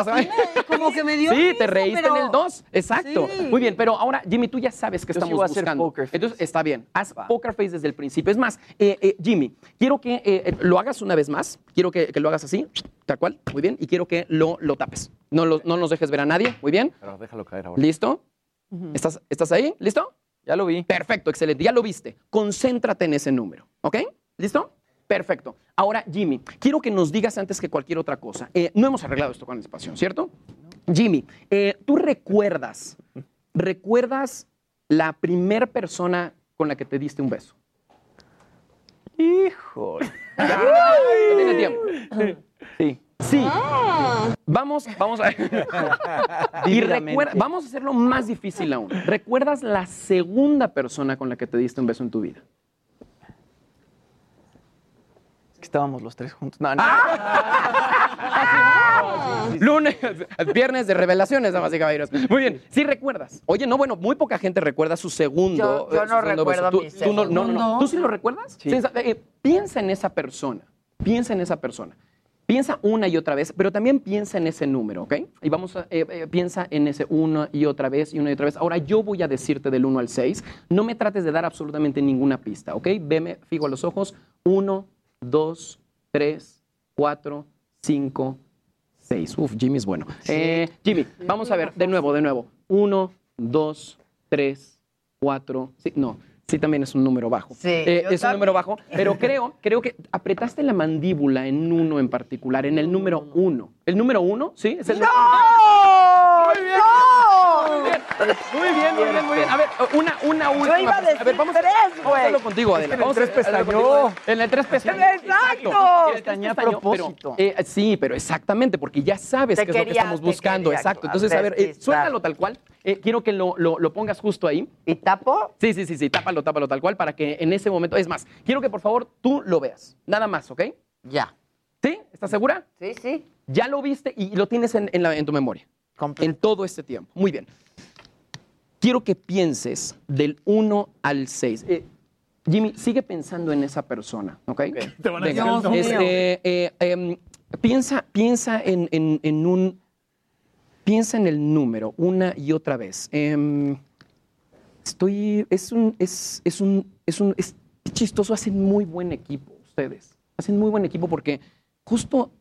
Como que me dio Sí, te reíste pero- en el 2. Exacto. Sí. Muy bien, pero ahora, Jimmy, tú ya sabes que Yo sí estamos a buscando. poker face. Entonces, está bien. Haz poker face desde el principio. Es más, eh, eh, Jimmy, quiero que eh, eh, lo hagas una vez más. Quiero que, que lo hagas así, tal cual. Muy bien. Y quiero que lo, lo tapes. No, lo- no nos dejes ver a nadie. Muy bien. Pero déjalo caer ahora. ¿Listo? ¿Estás, ¿Estás ahí? ¿Listo? Ya lo vi. Perfecto, excelente. Ya lo viste. Concéntrate en ese número. ¿Ok? ¿Listo? Perfecto. Ahora, Jimmy, quiero que nos digas antes que cualquier otra cosa. eh, no hemos arreglado esto con anticipación, ¿cierto? Jimmy, eh, ¿tú recuerdas, recuerdas la primer persona con la que te diste un beso? Híjole. Ya tiene tiempo. Sí. Sí. Vamos, vamos a. y recuerda, vamos a hacerlo más difícil aún. ¿Recuerdas la segunda persona con la que te diste un beso en tu vida? Es que estábamos los tres juntos. No, no. Lunes, viernes de revelaciones, damas y caballeros. Muy bien, sí recuerdas. Oye, no, bueno, muy poca gente recuerda su segundo. Yo- yo eh, su no segundo recuerdo beso. mi Tú- tú no, no. ¿Tú sí lo recuerdas? Eh, piensa en esa persona. Piensa en esa persona. Piensa una y otra vez, pero también piensa en ese número, ¿ok? Y vamos a, eh, eh, piensa en ese una y otra vez y una y otra vez. Ahora yo voy a decirte del 1 al 6. No me trates de dar absolutamente ninguna pista, ¿ok? Veme fijo a los ojos. 1, 2, 3, 4, 5, 6. Uf, Jimmy es bueno. Eh, Jimmy, vamos a ver, de nuevo, de nuevo. 1, 2, 3, 4, sí, no. Sí, también es un número bajo. Sí, Eh, es un número bajo, pero creo, creo que apretaste la mandíbula en uno en particular, en el número uno. ¿El número uno? ¿Sí? ¿Es el número ¡No! Muy bien. Muy bien. Muy bien, muy bien, muy bien. A ver, una, una última. iba a decir vamos, tres, vamos a güey. hacerlo contigo, Es que Adela. en el Vamos a tres hacerlo pestañó. En el tres pestañó. ¡Exacto! En el tres Pestañé a pestañó, pero, propósito. eh, sí, pero exactamente, porque ya sabes Te qué es lo que estamos buscando. quería Exacto. Entonces, a ver, eh, suéltalo tal cual. Eh, quiero que lo, lo- lo pongas justo ahí. ¿Y tapo? Sí, sí, sí, sí, tápalo, tápalo tal cual para que en ese momento, es más, quiero que por favor tú lo veas, nada más, ¿ok? Ya. ¿Sí? ¿Estás segura? Sí, sí. Ya lo viste y lo tienes en, en la- en tu memoria, en todo este tiempo. Muy bien. Quiero que pienses del 1 al 6. Eh, Jimmy, sigue pensando en esa persona, ¿ok? Te van a Venga, nombre. este, eh, em, piensa, piensa en, en- en un, piensa en el número una y otra vez. Em, estoy, es un, es, es un, es un, es chistoso. Hacen muy buen equipo ustedes. Hacen muy buen equipo porque justo,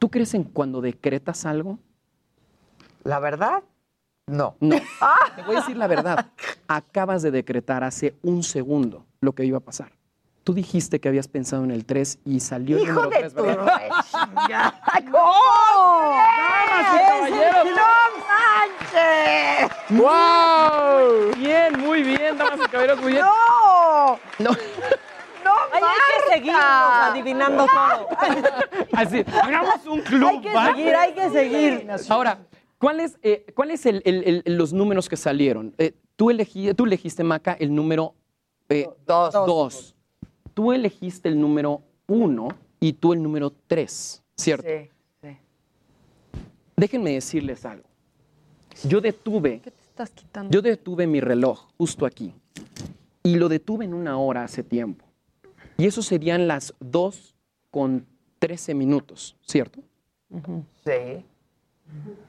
¿tú crees en cuando decretas algo? ¿La verdad? No. No. Te voy a decir la verdad. Acabas de decretar hace un segundo lo que iba a pasar. Tú dijiste que habías pensado en el 3 y salió el Hijo número de 3, tu ¿verdad? rechingada. ¡Oh! Damas y caballeros. ¡No manches! ¡Wow! Bien, muy bien, damas y caballeros, muy bien. ¡No! No. ¡No, Ay, hay que seguirnos adivinando todo. Así, hagamos un club. Hay que ¿va? seguir, hay que seguir. Ahora, ¿cuáles eh, cuáles el- el- el- los números que salieron? Eh, tú, elegí, tú elegiste, Maca, el número eh, Dos. dos. Tú elegiste el número uno y tú el número tres, ¿cierto? Sí, sí. Déjenme decirles algo. Yo detuve, ¿Qué te estás quitando? yo detuve mi reloj justo aquí y lo detuve en una hora hace tiempo. Y eso serían las 2 con 13 minutos, ¿cierto? Sí.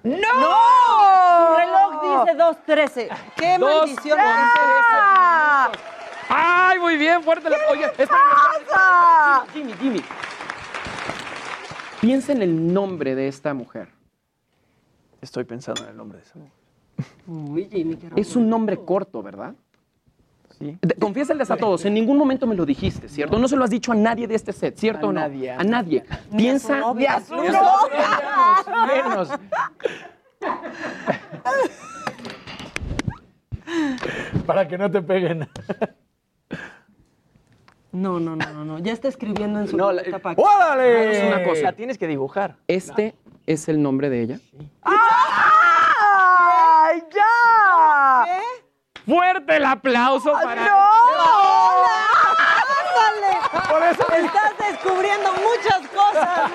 ¡No! ¡No! Su reloj dice 2.13. ¡Qué Dos maldición! ¡Ah! ¡Ay, muy bien! ¡Fuerte! la- Oye, espera. pasa? Jimmy, Jimmy. Piensa en el nombre de esta mujer. Estoy pensando en el nombre de esa mujer. Uy, Jimmy, qué Es un nombre corto, ¿verdad? Sí. Confiésales a todos, en ningún momento me lo dijiste, ¿cierto? No se lo has dicho a nadie de este set, ¿cierto A o no? nadie, a A nadie. Piensa. ¡Y a su Menos, novia! menos. Para que no te peguen. No, no, no, no, no. Ya está escribiendo en su No, la- ¡Órale! Es una cosa. La tienes que dibujar. Este es el nombre de ella. ¡Ay, ya! Fuerte el aplauso para. ¡No! ¡Ándale! Por eso- Estás descubriendo muchas cosas.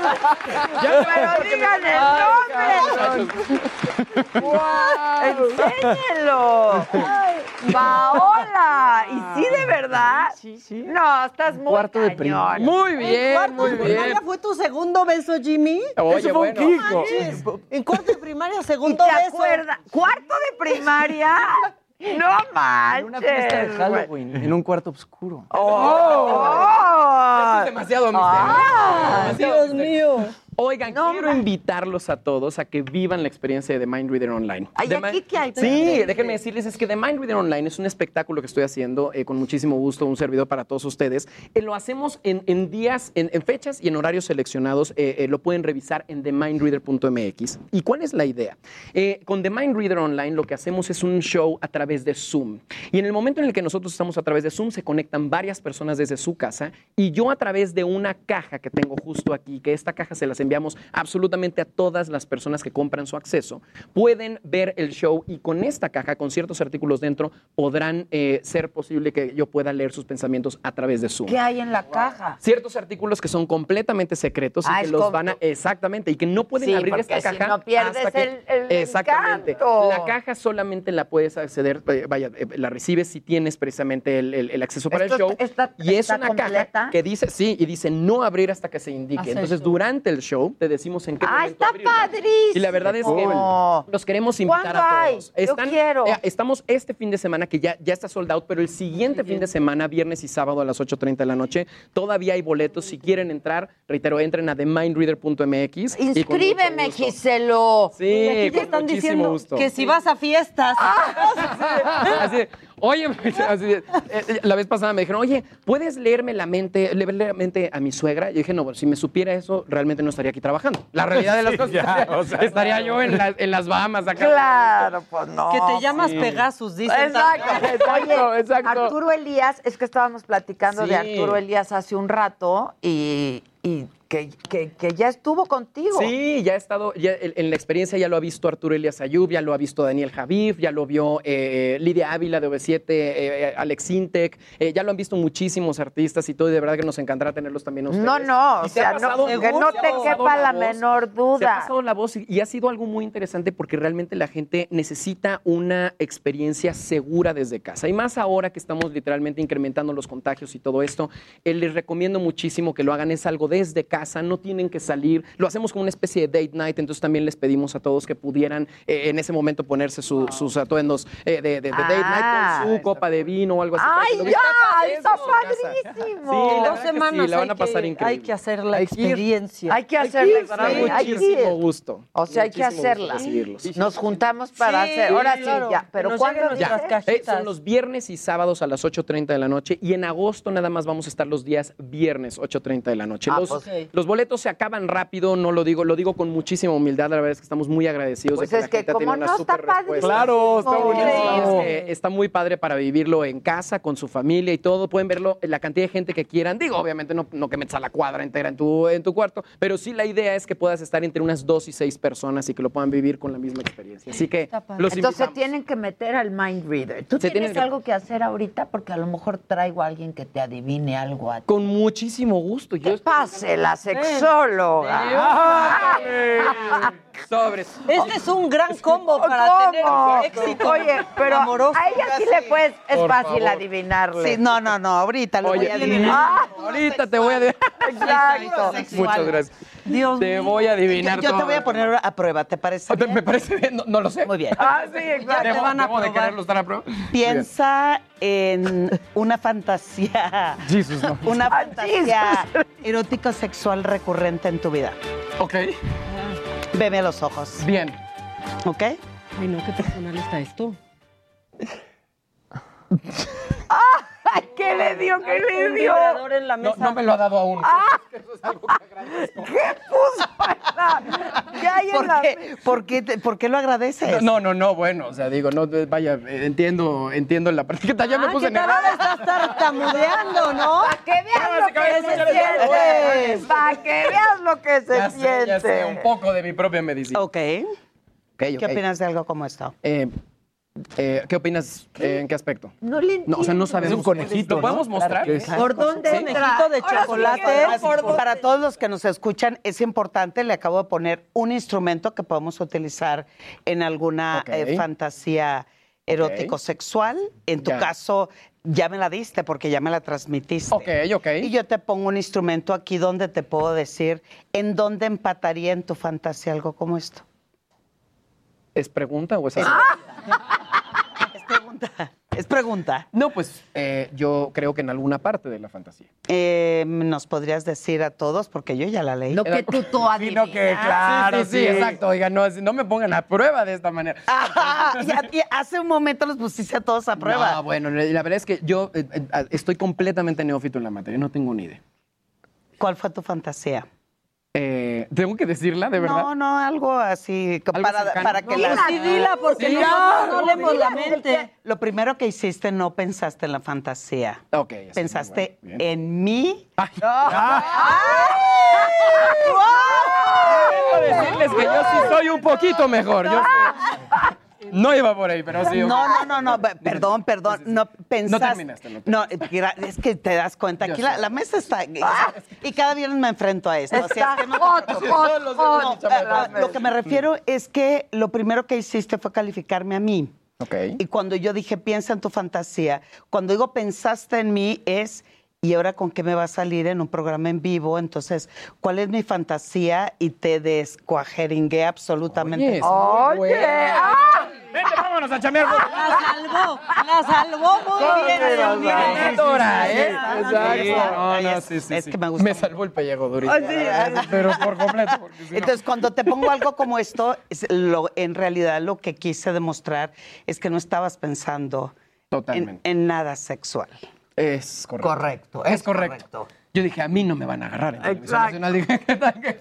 Pero digan el nombre. ¡Enséñelo! ¡Paola! ¿Y sí, de verdad? Sí, sí. No, estás muy Cuarto de cañón. primaria. Muy ¿En bien, cuarto muy de bien. primaria fue tu segundo beso, Jimmy? Oye, Eso fue un. Kiko. En cuarto de primaria, ¿Y segundo te beso. acuerdas? ¿Cuarto de primaria? No manches. En una fiesta de Halloween, en un cuarto oscuro. ¡Oh! Esto es demasiado misterio. Ah, Dios mío. Oigan, quiero invitarlos a todos a que vivan la experiencia de The Mind Reader Online. Ay, The ¿aquí qué hay? Sí, déjenme decirles, es que The Mind Reader Online es un espectáculo que estoy haciendo eh, con muchísimo gusto, un servidor para todos ustedes. Eh, lo hacemos en, en días, en, en fechas y en horarios seleccionados. Eh, lo pueden revisar en themindreader.mx. ¿Y cuál es la idea? Con The Mind Reader Online lo que hacemos es un show a través de Zoom. Y en el momento en el que nosotros estamos a través de Zoom, se conectan varias personas desde su casa y yo a través de una caja que tengo justo aquí, que esta caja se las enviamos absolutamente a todas las personas que compran su acceso, pueden ver el show y con esta caja, con ciertos artículos dentro, podrán eh, ser posible que yo pueda leer sus pensamientos a través de Zoom. ¿Qué hay en la caja? Ciertos artículos que son completamente secretos Ah, y que los van a exactamente y que no pueden Sí, abrir esta si caja no pierdes hasta que- el- el exactamente encanto. la caja solamente la puedes acceder eh, vaya eh, la recibes si tienes precisamente el, el- el acceso para Esto el show está- y es una completa. caja que dice sí y dice no abrir hasta que se indique Hace entonces durante el show te decimos en qué ¡Ah, momento está padrísimo! y la verdad es que los queremos invitar ¿Cuándo a hay? todos Yo quiero. eh, estamos este fin de semana que ya, ya está sold out pero el siguiente fin de semana viernes y sábado a las 8.30 de la noche todavía hay boletos si quieren entrar reitero entren a themindreader.mx Inscríbeme. Giselo. Sí, Y aquí te con están muchísimo diciendo gusto. que si vas a fiestas. Oye, así de, eh, la vez pasada me dijeron, oye, ¿puedes leerme la mente, leerle la mente a mi suegra? Y yo dije, no, bueno, si me supiera eso, realmente no estaría aquí trabajando. La realidad de las Sí, cosas, ya, o sea, estaría yo en, la- en las Bahamas acá. Claro, pues no. Que te llamas sí. Pegasus, dicen. Exacto, Exacto, Oye, exacto. Arturo Elías, es que estábamos platicando de. Arturo Elías hace un rato y, y que, que- que ya estuvo contigo. Sí, ya ha estado, ya en, en la experiencia ya lo ha visto Arturo Elias Ayub, ya lo ha visto Daniel Javif, ya lo vio eh, Lidia Ávila de OV7, eh, Alex Intec, eh, ya lo han visto muchísimos artistas y todo, y de verdad que nos encantará tenerlos también a ustedes. No, no, o sea, no, que no te quepa la voz. menor Se ha duda. pasado la voz y, y ha sido algo muy interesante porque realmente la gente necesita una experiencia segura desde casa. Y más ahora que estamos literalmente incrementando los contagios y todo esto, eh, les recomiendo muchísimo que lo hagan. Es algo desde casa, no tienen que salir. Lo hacemos como una especie de date night, entonces también les pedimos a todos que pudieran eh, en ese momento ponerse su- sus atuendos eh, de, de- de date Ah. night con su copa de vino o algo así. ¡Ay, ya! ¡Está casa. padrísimo! Sí, la Dos que sí, semanas la van hay a pasar que- increíble. Hay que hacer la Hay que ir. experiencia. Hay que hacerla. Sí, hay que muchísimo ir. gusto. O sea, hay que Muchísimo hacerla. Nos juntamos para Sí, hacer. Ahora sí, claro, ya. Pero nos ¿cuándo dices? Eh, son los viernes y sábados a las 8.30 de la noche y en agosto nada más vamos a estar los días viernes 8.30 de la noche. Ah, los, los boletos se acaban rápido, no lo digo, lo digo con muchísima humildad, la verdad es que estamos muy agradecidos Pues de que es la que gente ha como una no está padrísimo. Claro, está buenísimo. Es que está muy padre para vivirlo en casa, con su familia y todo. Pueden verlo en la cantidad de gente que quieran. Digo, obviamente no, no que metas a la cuadra entera en tu, en tu cuarto, pero sí la idea es que puedas estar entre unas dos y seis personas y que lo puedan vivir con la misma experiencia. Así que los Entonces invitamos. tienen que meter al mind reader. ¿Tú Se tienes que- algo que hacer ahorita? Porque a lo mejor traigo a alguien que te adivine algo a ti. Con muchísimo gusto. Yo Que pase la sexóloga. Sobres. Este es un gran combo para ¿Cómo? tener éxito Oye, pero amoroso. a ella sí le puedes, es Por fácil favor. adivinarle. Sí, no, no, no, ahorita lo Oye, voy a adivinar. Ah, ahorita te voy a adivinar. exacto. Muchas gracias. Dios Te voy a adivinar Yo te todo. voy a poner a prueba, ¿te parece? Ah, bien? Me parece bien, no, no lo sé. Muy bien. Ah, sí, exacto. Debo, van a debo de probar. quererlo estar a prueba. Piensa en una fantasía, Jesus, no. una Ah, fantasía erótico sexual recurrente en tu vida. Ok, Veme a los ojos, bien. ¿ok? Ay, no, qué personal está esto. ¡Ay, qué le dio? ¿Qué le Un dio? en la No, mesa. no me lo ha dado aún. Ah. ¿Qué puso? ¿Qué hay en ¿Por la qué, por, qué te- por qué lo agradeces? No, no, no, bueno, o sea, digo, no, vaya, eh, entiendo, entiendo la parte. Ya me Ah, puse nervioso. Ahora estás tartamudeando, ¿no? Para que veas lo que se siente. Para que veas lo que se Ya sé, ya sé, un siente. poco de mi propia medicina. Ok. ¿Qué ¿Qué opinas de algo como esto? Eh, eh, ¿Qué opinas? eh, ¿En qué aspecto? No le No, o sea, no sabemos. Es un conejito, ¿Lo podemos ¿no? mostrar? ¿Por dónde Sí. entra? de sí chocolate? que- por dónde- Para todos los que nos escuchan, es importante, le acabo de poner un instrumento que podemos utilizar en alguna eh, fantasía erótico-sexual. En tu Ya. caso, ya me la diste porque ya me la transmitiste. Ok, ok. Y yo te pongo un instrumento aquí donde te puedo decir en dónde empataría en tu fantasía algo como esto. ¿Es pregunta o es así? Es pregunta. Es pregunta. No, pues eh, yo creo que en alguna parte de la fantasía. Eh, ¿Nos podrías decir a todos? Porque yo ya la leí. Lo que tú tú Sino que, claro, sí, sí, sí, exacto. Oigan, no, no me pongan a prueba de esta manera. Ah, ya hace un momento los pusiste a todos a prueba. No, bueno, la verdad es que yo eh, eh, estoy completamente neófito en la materia, no tengo ni idea. ¿Cuál fue tu fantasía? Eh, ¿Tengo que decirla, de verdad? No, no, algo así ¿Algo para, para que Dila, las- sí, dila, porque Sí, nosotros no no, leemos la dila, mente. Lo primero que hiciste no pensaste en la fantasía. Ok. Pensaste bueno, en mí. Debo decirles que yo sí soy un poquito mejor. Yo sé. No iba por ahí, pero sí. No, no, no, no, pe- perdón, perdón. No pensaste. terminaste, no No, eh, gra- es que te das cuenta. Aquí la, la mesa está. Y cada viernes me enfrento a esto. así es Está que no días No, lo que me refiero es que lo primero que hiciste fue calificarme a mí. Ok. Y cuando yo dije, piensa en tu fantasía, cuando digo pensaste en mí es, ¿y ahora con qué me va a salir en un programa en vivo? Entonces, ¿cuál es mi fantasía? Y te descuajeringué absolutamente. Oye. Oye, ¡ah! Vente, vámonos a chamear. La salvó, la salvó muy bien. ¿eh? Exacto. sí, No, no, es- sí, sí, es sí. que me gusta Me salvó el pellejo durito. Ah, sí. Pero por completo. no- Entonces, cuando te pongo algo como esto, es lo- en realidad lo que quise demostrar es que no estabas pensando en, nada sexual. Es correcto. Correcto, Es es correcto. correcto. Yo dije, a mí no me van a agarrar en televisión Exacto. nacional. Dije, ¿qué tal que-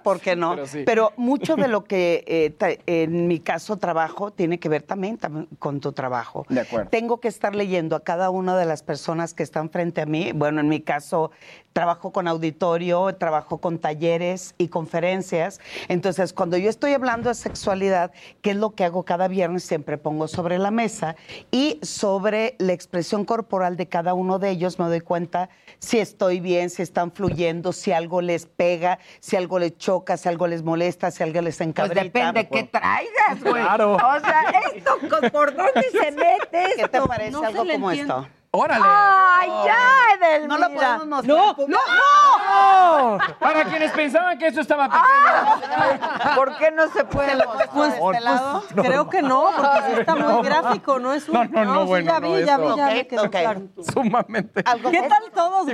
¿Por qué no? Pero Pero, sí. mucho de lo que eh, en mi caso trabajo tiene que ver también, también con tu trabajo. De acuerdo. Tengo que estar leyendo a cada una de las personas que están frente a mí. Bueno, en mi caso trabajo con auditorio, trabajo con talleres y conferencias. Entonces, cuando yo estoy hablando de sexualidad, ¿qué es lo que hago cada viernes? Siempre pongo sobre la mesa y sobre la expresión corporal de cada uno de ellos me doy cuenta si estoy bien, si están fluyendo, si algo les pega, si algo les choca, si algo les molesta, si algo les Pues encabrita. depende qué traigas, güey. Claro. O sea, esto, ¿por dónde se mete ¿Qué te esto? parece No algo como entiende. esto? ¡Órale! ¡Ay, ya, Edelmira! No lo podemos mostrar. No, no, no. Para quienes pensaban que eso estaba pequeño. ¿Por qué no se puede mostrar? Pues, de este lado. Creo que no, porque sí está muy gráfico, no es un... No, no, no, sí, bueno, ya no, vi, ya vi, ya claro. Sumamente. ¿Qué tal todos?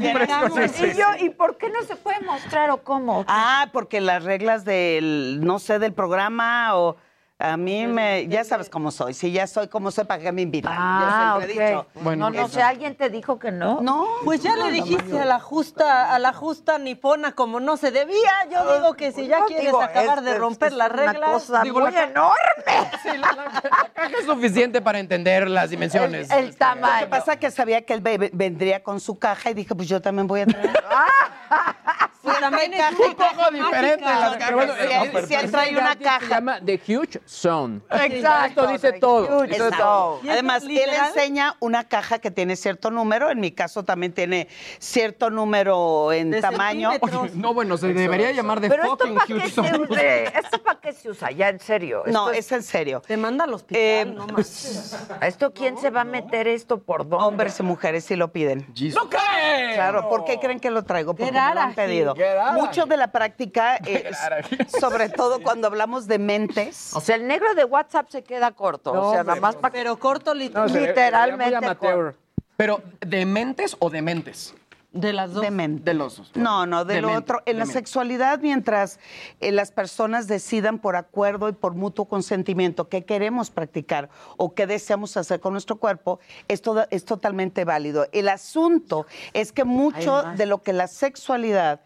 Sí, ¿Y yo? ¿Y por qué no se puede mostrar o cómo? Ah, porque las reglas del, no sé, del programa o a mí me, ya sabes cómo soy. Si ya soy como soy, ¿para qué me invitan? Ah, Yo siempre he ok. dicho. Bueno, no, no sé, ¿alguien te dijo que no? No. Pues ya le dijiste a la justa, a la justa nipona como no se debía. Yo digo que si ya No, quieres digo, acabar es- de es- romper es las Una reglas. cosa Digo, muy la enorme. Sí, la, la- la caja es suficiente para entender las dimensiones. El, el Lo que tamaño. pasa que sabía que él ve- vendría con su caja y dije, pues yo también voy a traer. Pues también es un poco diferente las cajas. Pero bueno, Sí, si él- si él trae una Se caja. llama The Huge Zone. Exacto. Esto dice todo. Huge Esto es Exacto. todo. ¿Y esto Además, él literal? enseña una caja que tiene cierto número. En mi caso también tiene cierto número en De tamaño. No, bueno, se debería llamar de fucking para qué huge se zone. usa, esto para qué se usa, ya en serio. No, Esto es en serio. Te manda al hospital, Eh, no más. ¿Esto quién se va a meter esto por dónde? Hombres y mujeres sí lo piden. ¡No creen! Claro, ¿por qué creen que lo traigo? Porque me lo han pedido. Mucho de la práctica, eh, sobre todo cuando hablamos de mentes. O sea, el negro de WhatsApp se queda corto. o sea, nada más para. Pero corto No, Literalmente. Pero, ¿de mentes o de mentes? De las dos. De los dos. No, no, de lo otro. En la sexualidad, mientras eh, las personas decidan por acuerdo y por mutuo consentimiento qué queremos practicar o qué deseamos hacer con nuestro cuerpo, es, toda- es totalmente válido. El asunto es que mucho de lo que la sexualidad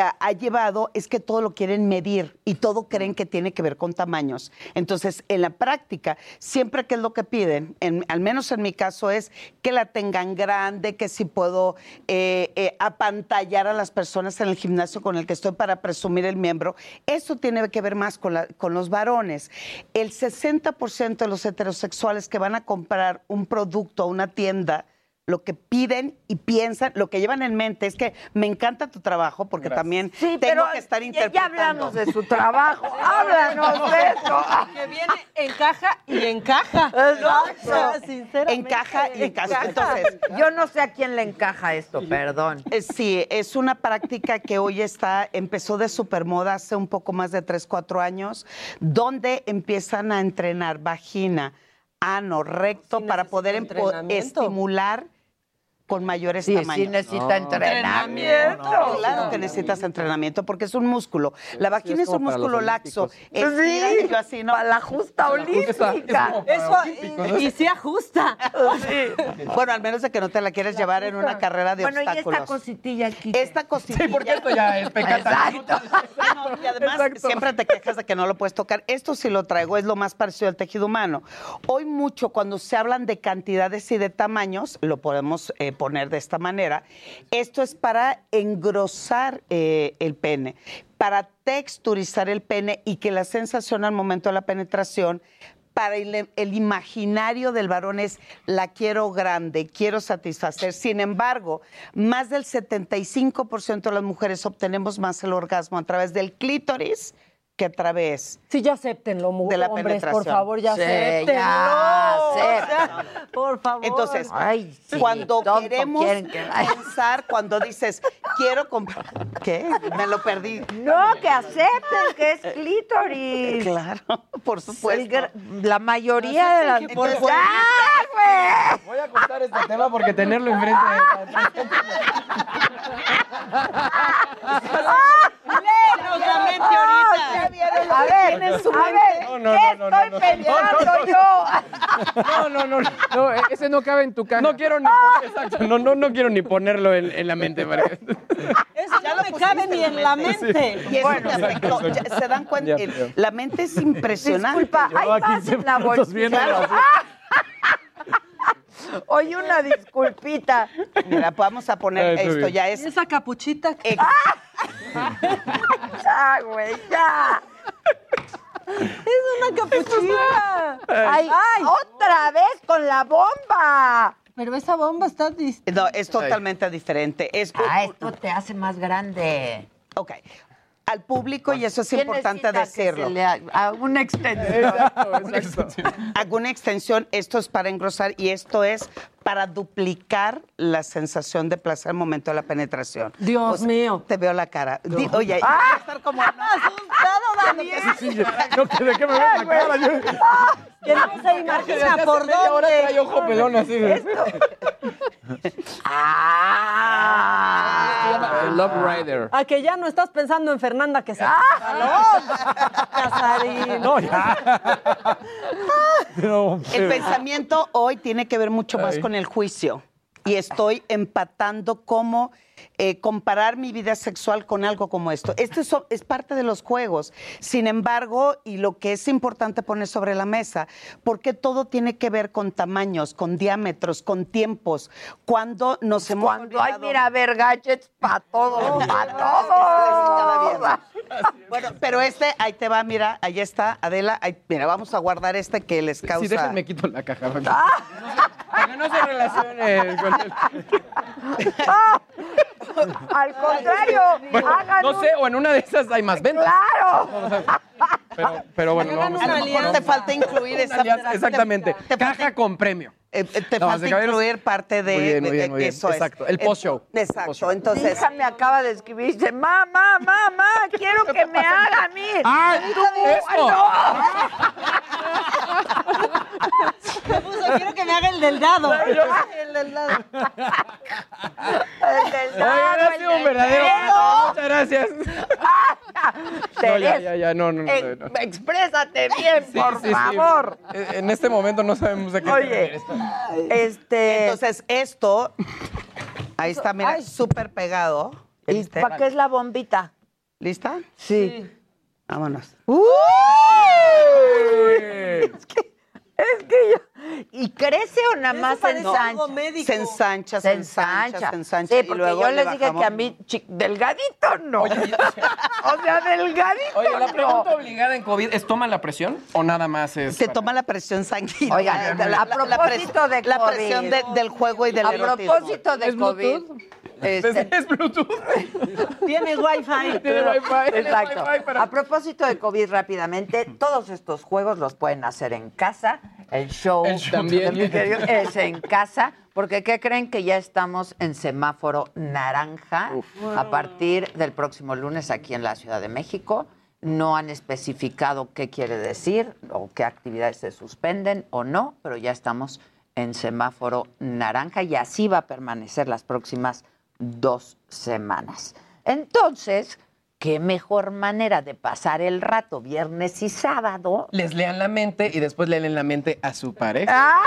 ha llevado es que todo lo quieren medir y todo creen que tiene que ver con tamaños. Entonces, en la práctica, siempre que es lo que piden, en- al menos en mi caso, es que la tengan grande, que si puedo eh, eh, apantallar a las personas en el gimnasio con el que estoy para presumir el miembro. Eso tiene que ver más con, la- con los varones. El 60% de los heterosexuales que van a comprar un producto a una tienda, lo que piden y piensan, lo que llevan en mente es que me encanta tu trabajo porque también tengo pero que estar ya- interpretando. ya hablamos de su trabajo, háblanos de eso. Que viene, encaja y encaja. Exacto. Sinceramente. Encaja y encaja. Entonces, yo no sé a quién le encaja esto, perdón. Eh, Sí, es una práctica que hoy está, empezó de supermoda hace un poco más de 3, 4 años, donde empiezan a entrenar vagina, ano, recto, para poder estimular con mayores Sí, sí tamaños. necesita entrenamiento. Claro que necesitas entrenamiento porque es un músculo. La vagina es, un músculo laxo. y yo así, ¿no? Para la justa olímpica. Eso, y, y sí ajusta. Bueno, al menos de que no te la quieres llevar en una carrera de Bueno, y obstáculos. esta cositilla aquí. Esta cosita. Sí, porque esto ya es pecado. No, y además siempre te quejas de que no lo puedes tocar. Esto sí lo traigo, es lo más parecido al tejido humano. Hoy mucho cuando se hablan de cantidades y de tamaños, lo podemos eh, poner de esta manera. Esto es para engrosar eh, el pene, para texturizar el pene y que la sensación al momento de la penetración para el, el imaginario del varón es la quiero grande, quiero satisfacer. Sin embargo, más del 75% de las mujeres obtenemos más el orgasmo a través del clítoris que a través Sí, ya acéptenlo, de la hombres, penetración. por favor, ya Sí, acéptenlo. ya, O sea, por favor. Entonces, Ay, sí, cuando queremos que pensar, cuando dices, quiero comprar... ¿Qué? Me lo perdí. No, que acepten que es clítoris. Claro, por El supuesto. gr- La mayoría de las... Entonces, ¡Ya, güey! Voy a contar este tema porque tenerlo enfrente de Léenos la mente ahorita. A ver, su a mente. ver, No, no, ¿qué no, no, estoy no. yo? No, no, no, no, eh, ese no cabe en tu caja. No quiero ni exacto, no, no, no quiero ni ponerlo en, en la mente. para que- Eso no me cabe ni en la mente. Y eso te afectó. Ya Se dan cuenta, Ya, ya. la mente es impresionante. Disculpa, hay Llevaba más 15 en la viéndolo Oye, una disculpita. Mira, vamos a poner Ah, esto, ya ¿Y es esa capuchita? ex- Ya, güey, ya. Es una capuchita. Ay, otra vez con la bomba. Pero esa bomba está distinta. No, es totalmente diferente. Es, Ah, esto te hace más grande. ok. Al público, y eso es ¿Quién importante decirlo. se le haga- haga una extensión. Hago una extensión, esto es para engrosar y esto es para duplicar la sensación de placer al momento de la penetración. Dios O sea, mío. Te veo la cara. Di- oye, ¡Ah! va a estar como asustado, Daniel. No, que de qué me ves la cara. Yo, Que no se imagina por Ahora trae dónde. ojo pelón así. Ah. El Love Rider. A que ya no estás pensando en Fernanda que se Casarín. No, ya. No, El pensamiento hoy tiene que ver mucho más Ay. El juicio. Y estoy empatando cómo eh, comparar mi vida sexual con algo como esto. Esto es, es parte de los juegos. Sin embargo, y lo que es importante poner sobre la mesa, porque todo tiene que ver con tamaños, con diámetros, con tiempos. Cuando nos hemos Cuando hay, olvidado- mira, a ver, gadgets para todos, para todos. bien. Bueno, pero este, ahí te va, mira, ahí está, Adela, ahí- mira, vamos a guardar este que les causa... Sí, déjenme quito la caja. Para que- para que no se relacione con el... Al contrario, Bueno, hagan no un- sé, o en una de esas hay más ventas. ¡Claro! Pero, pero bueno, no A vamos lo mejor te falta incluir esa... alianza, Exactamente. Te Caja con premio. Eh, eh, te Damas falta incluir parte de, Muy bien, muy bien, muy bien. eso es. Exacto, el post-show. Exacto, Post-show. Mi entonces hija me acaba de escribir y dice, mamá, mamá, quiero que me haga a mí. ¡Ay, tú! esto! Me puso, quiero que me haga el del dado. El del dado. El del dado ha el sido un verdadero deseo. placer. Muchas gracias. No, ya, ya, ya, no, no, no. eh, no. Exprésate bien, Sí, por sí, favor. Eh, En este momento no sabemos a qué Oye. Este. Entonces, esto, ahí está, mira, súper pegado. ¿Y ¿Viste? para qué es la bombita? ¿Lista? Sí. Vámonos. Es que, es que yo. ¿Y crece o nada más se ensancha? algo médico. Se ensancha, se ensancha, se ensancha, Sí, y porque luego yo le les dije bajamos. que a mí, delgadito no. o sea, delgadito Oye, la no. pregunta obligada en COVID es ¿toman la presión o nada más es Se para- toma la presión sanguínea. Oigan, La- a la- propósito de La presión de- del juego y del A erotismo. propósito de ¿Es COVID. este, ¿Es Bluetooth? Tiene wifi. Tiene wifi, tiene Exacto. wifi para- A propósito de COVID, rápidamente, todos estos juegos los pueden hacer en casa. El show, El show también. de mi querido es en casa. Porque, ¿qué creen? Que ya estamos en semáforo naranja a partir del próximo lunes aquí en la Ciudad de México. No han especificado qué quiere decir o qué actividades se suspenden o no, pero ya estamos en semáforo naranja y así va a permanecer las próximas dos semanas. Entonces, qué mejor manera de pasar el rato viernes y sábado. Les lean la mente y después leen la mente a su pareja. ¡Ah!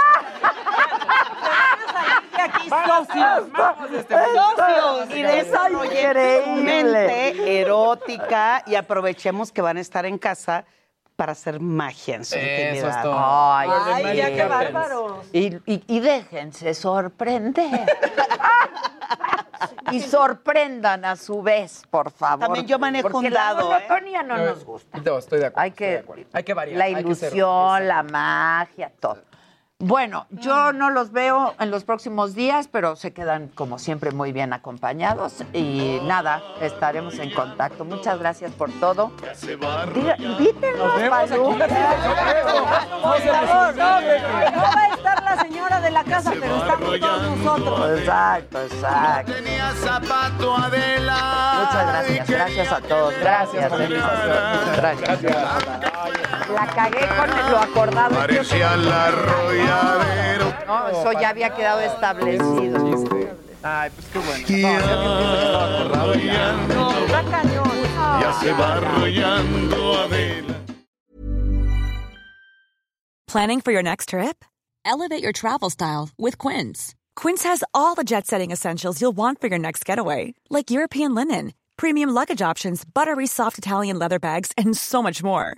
Aquí socios, vamos, este, socios y Está desarrollemos su increíble. mente erótica y aprovechemos que van a estar en casa para hacer magia en su Eso intimidad. es todo. Ay, Ay, sí. ya, qué bárbaros. Y, y- y déjense sorprender. y sorprendan a su vez, por favor. También yo manejo Porque un la dado, ¿eh? monotonía no nos gusta. No, estoy de acuerdo. Hay que, acuerdo. Hay que variar. la hay que ser- ilusión, la magia, todo. Bueno, yo no los veo en los próximos días, pero se quedan como siempre muy bien acompañados y nada, estaremos en contacto. Muchas gracias por todo. Diga, invítenos, Palú. no va a estar la señora de la casa, pero estamos todos nosotros. Exacto, exacto. Tenía zapato Adela. Muchas gracias, gracias a todos. Gracias, eh. gracias. La cagué con lo acordado. Parecía la arrolladero. No, eso ya había quedado establecido. Ay, pues qué bueno. Ya arrollando, Está cañón. ya se va arrollando Adela. Planning for your next trip? Elevate your travel style with Quince. Quince has all the jet setting essentials you'll want for your next getaway, like European linen, premium luggage options, buttery soft Italian leather bags, and so much more.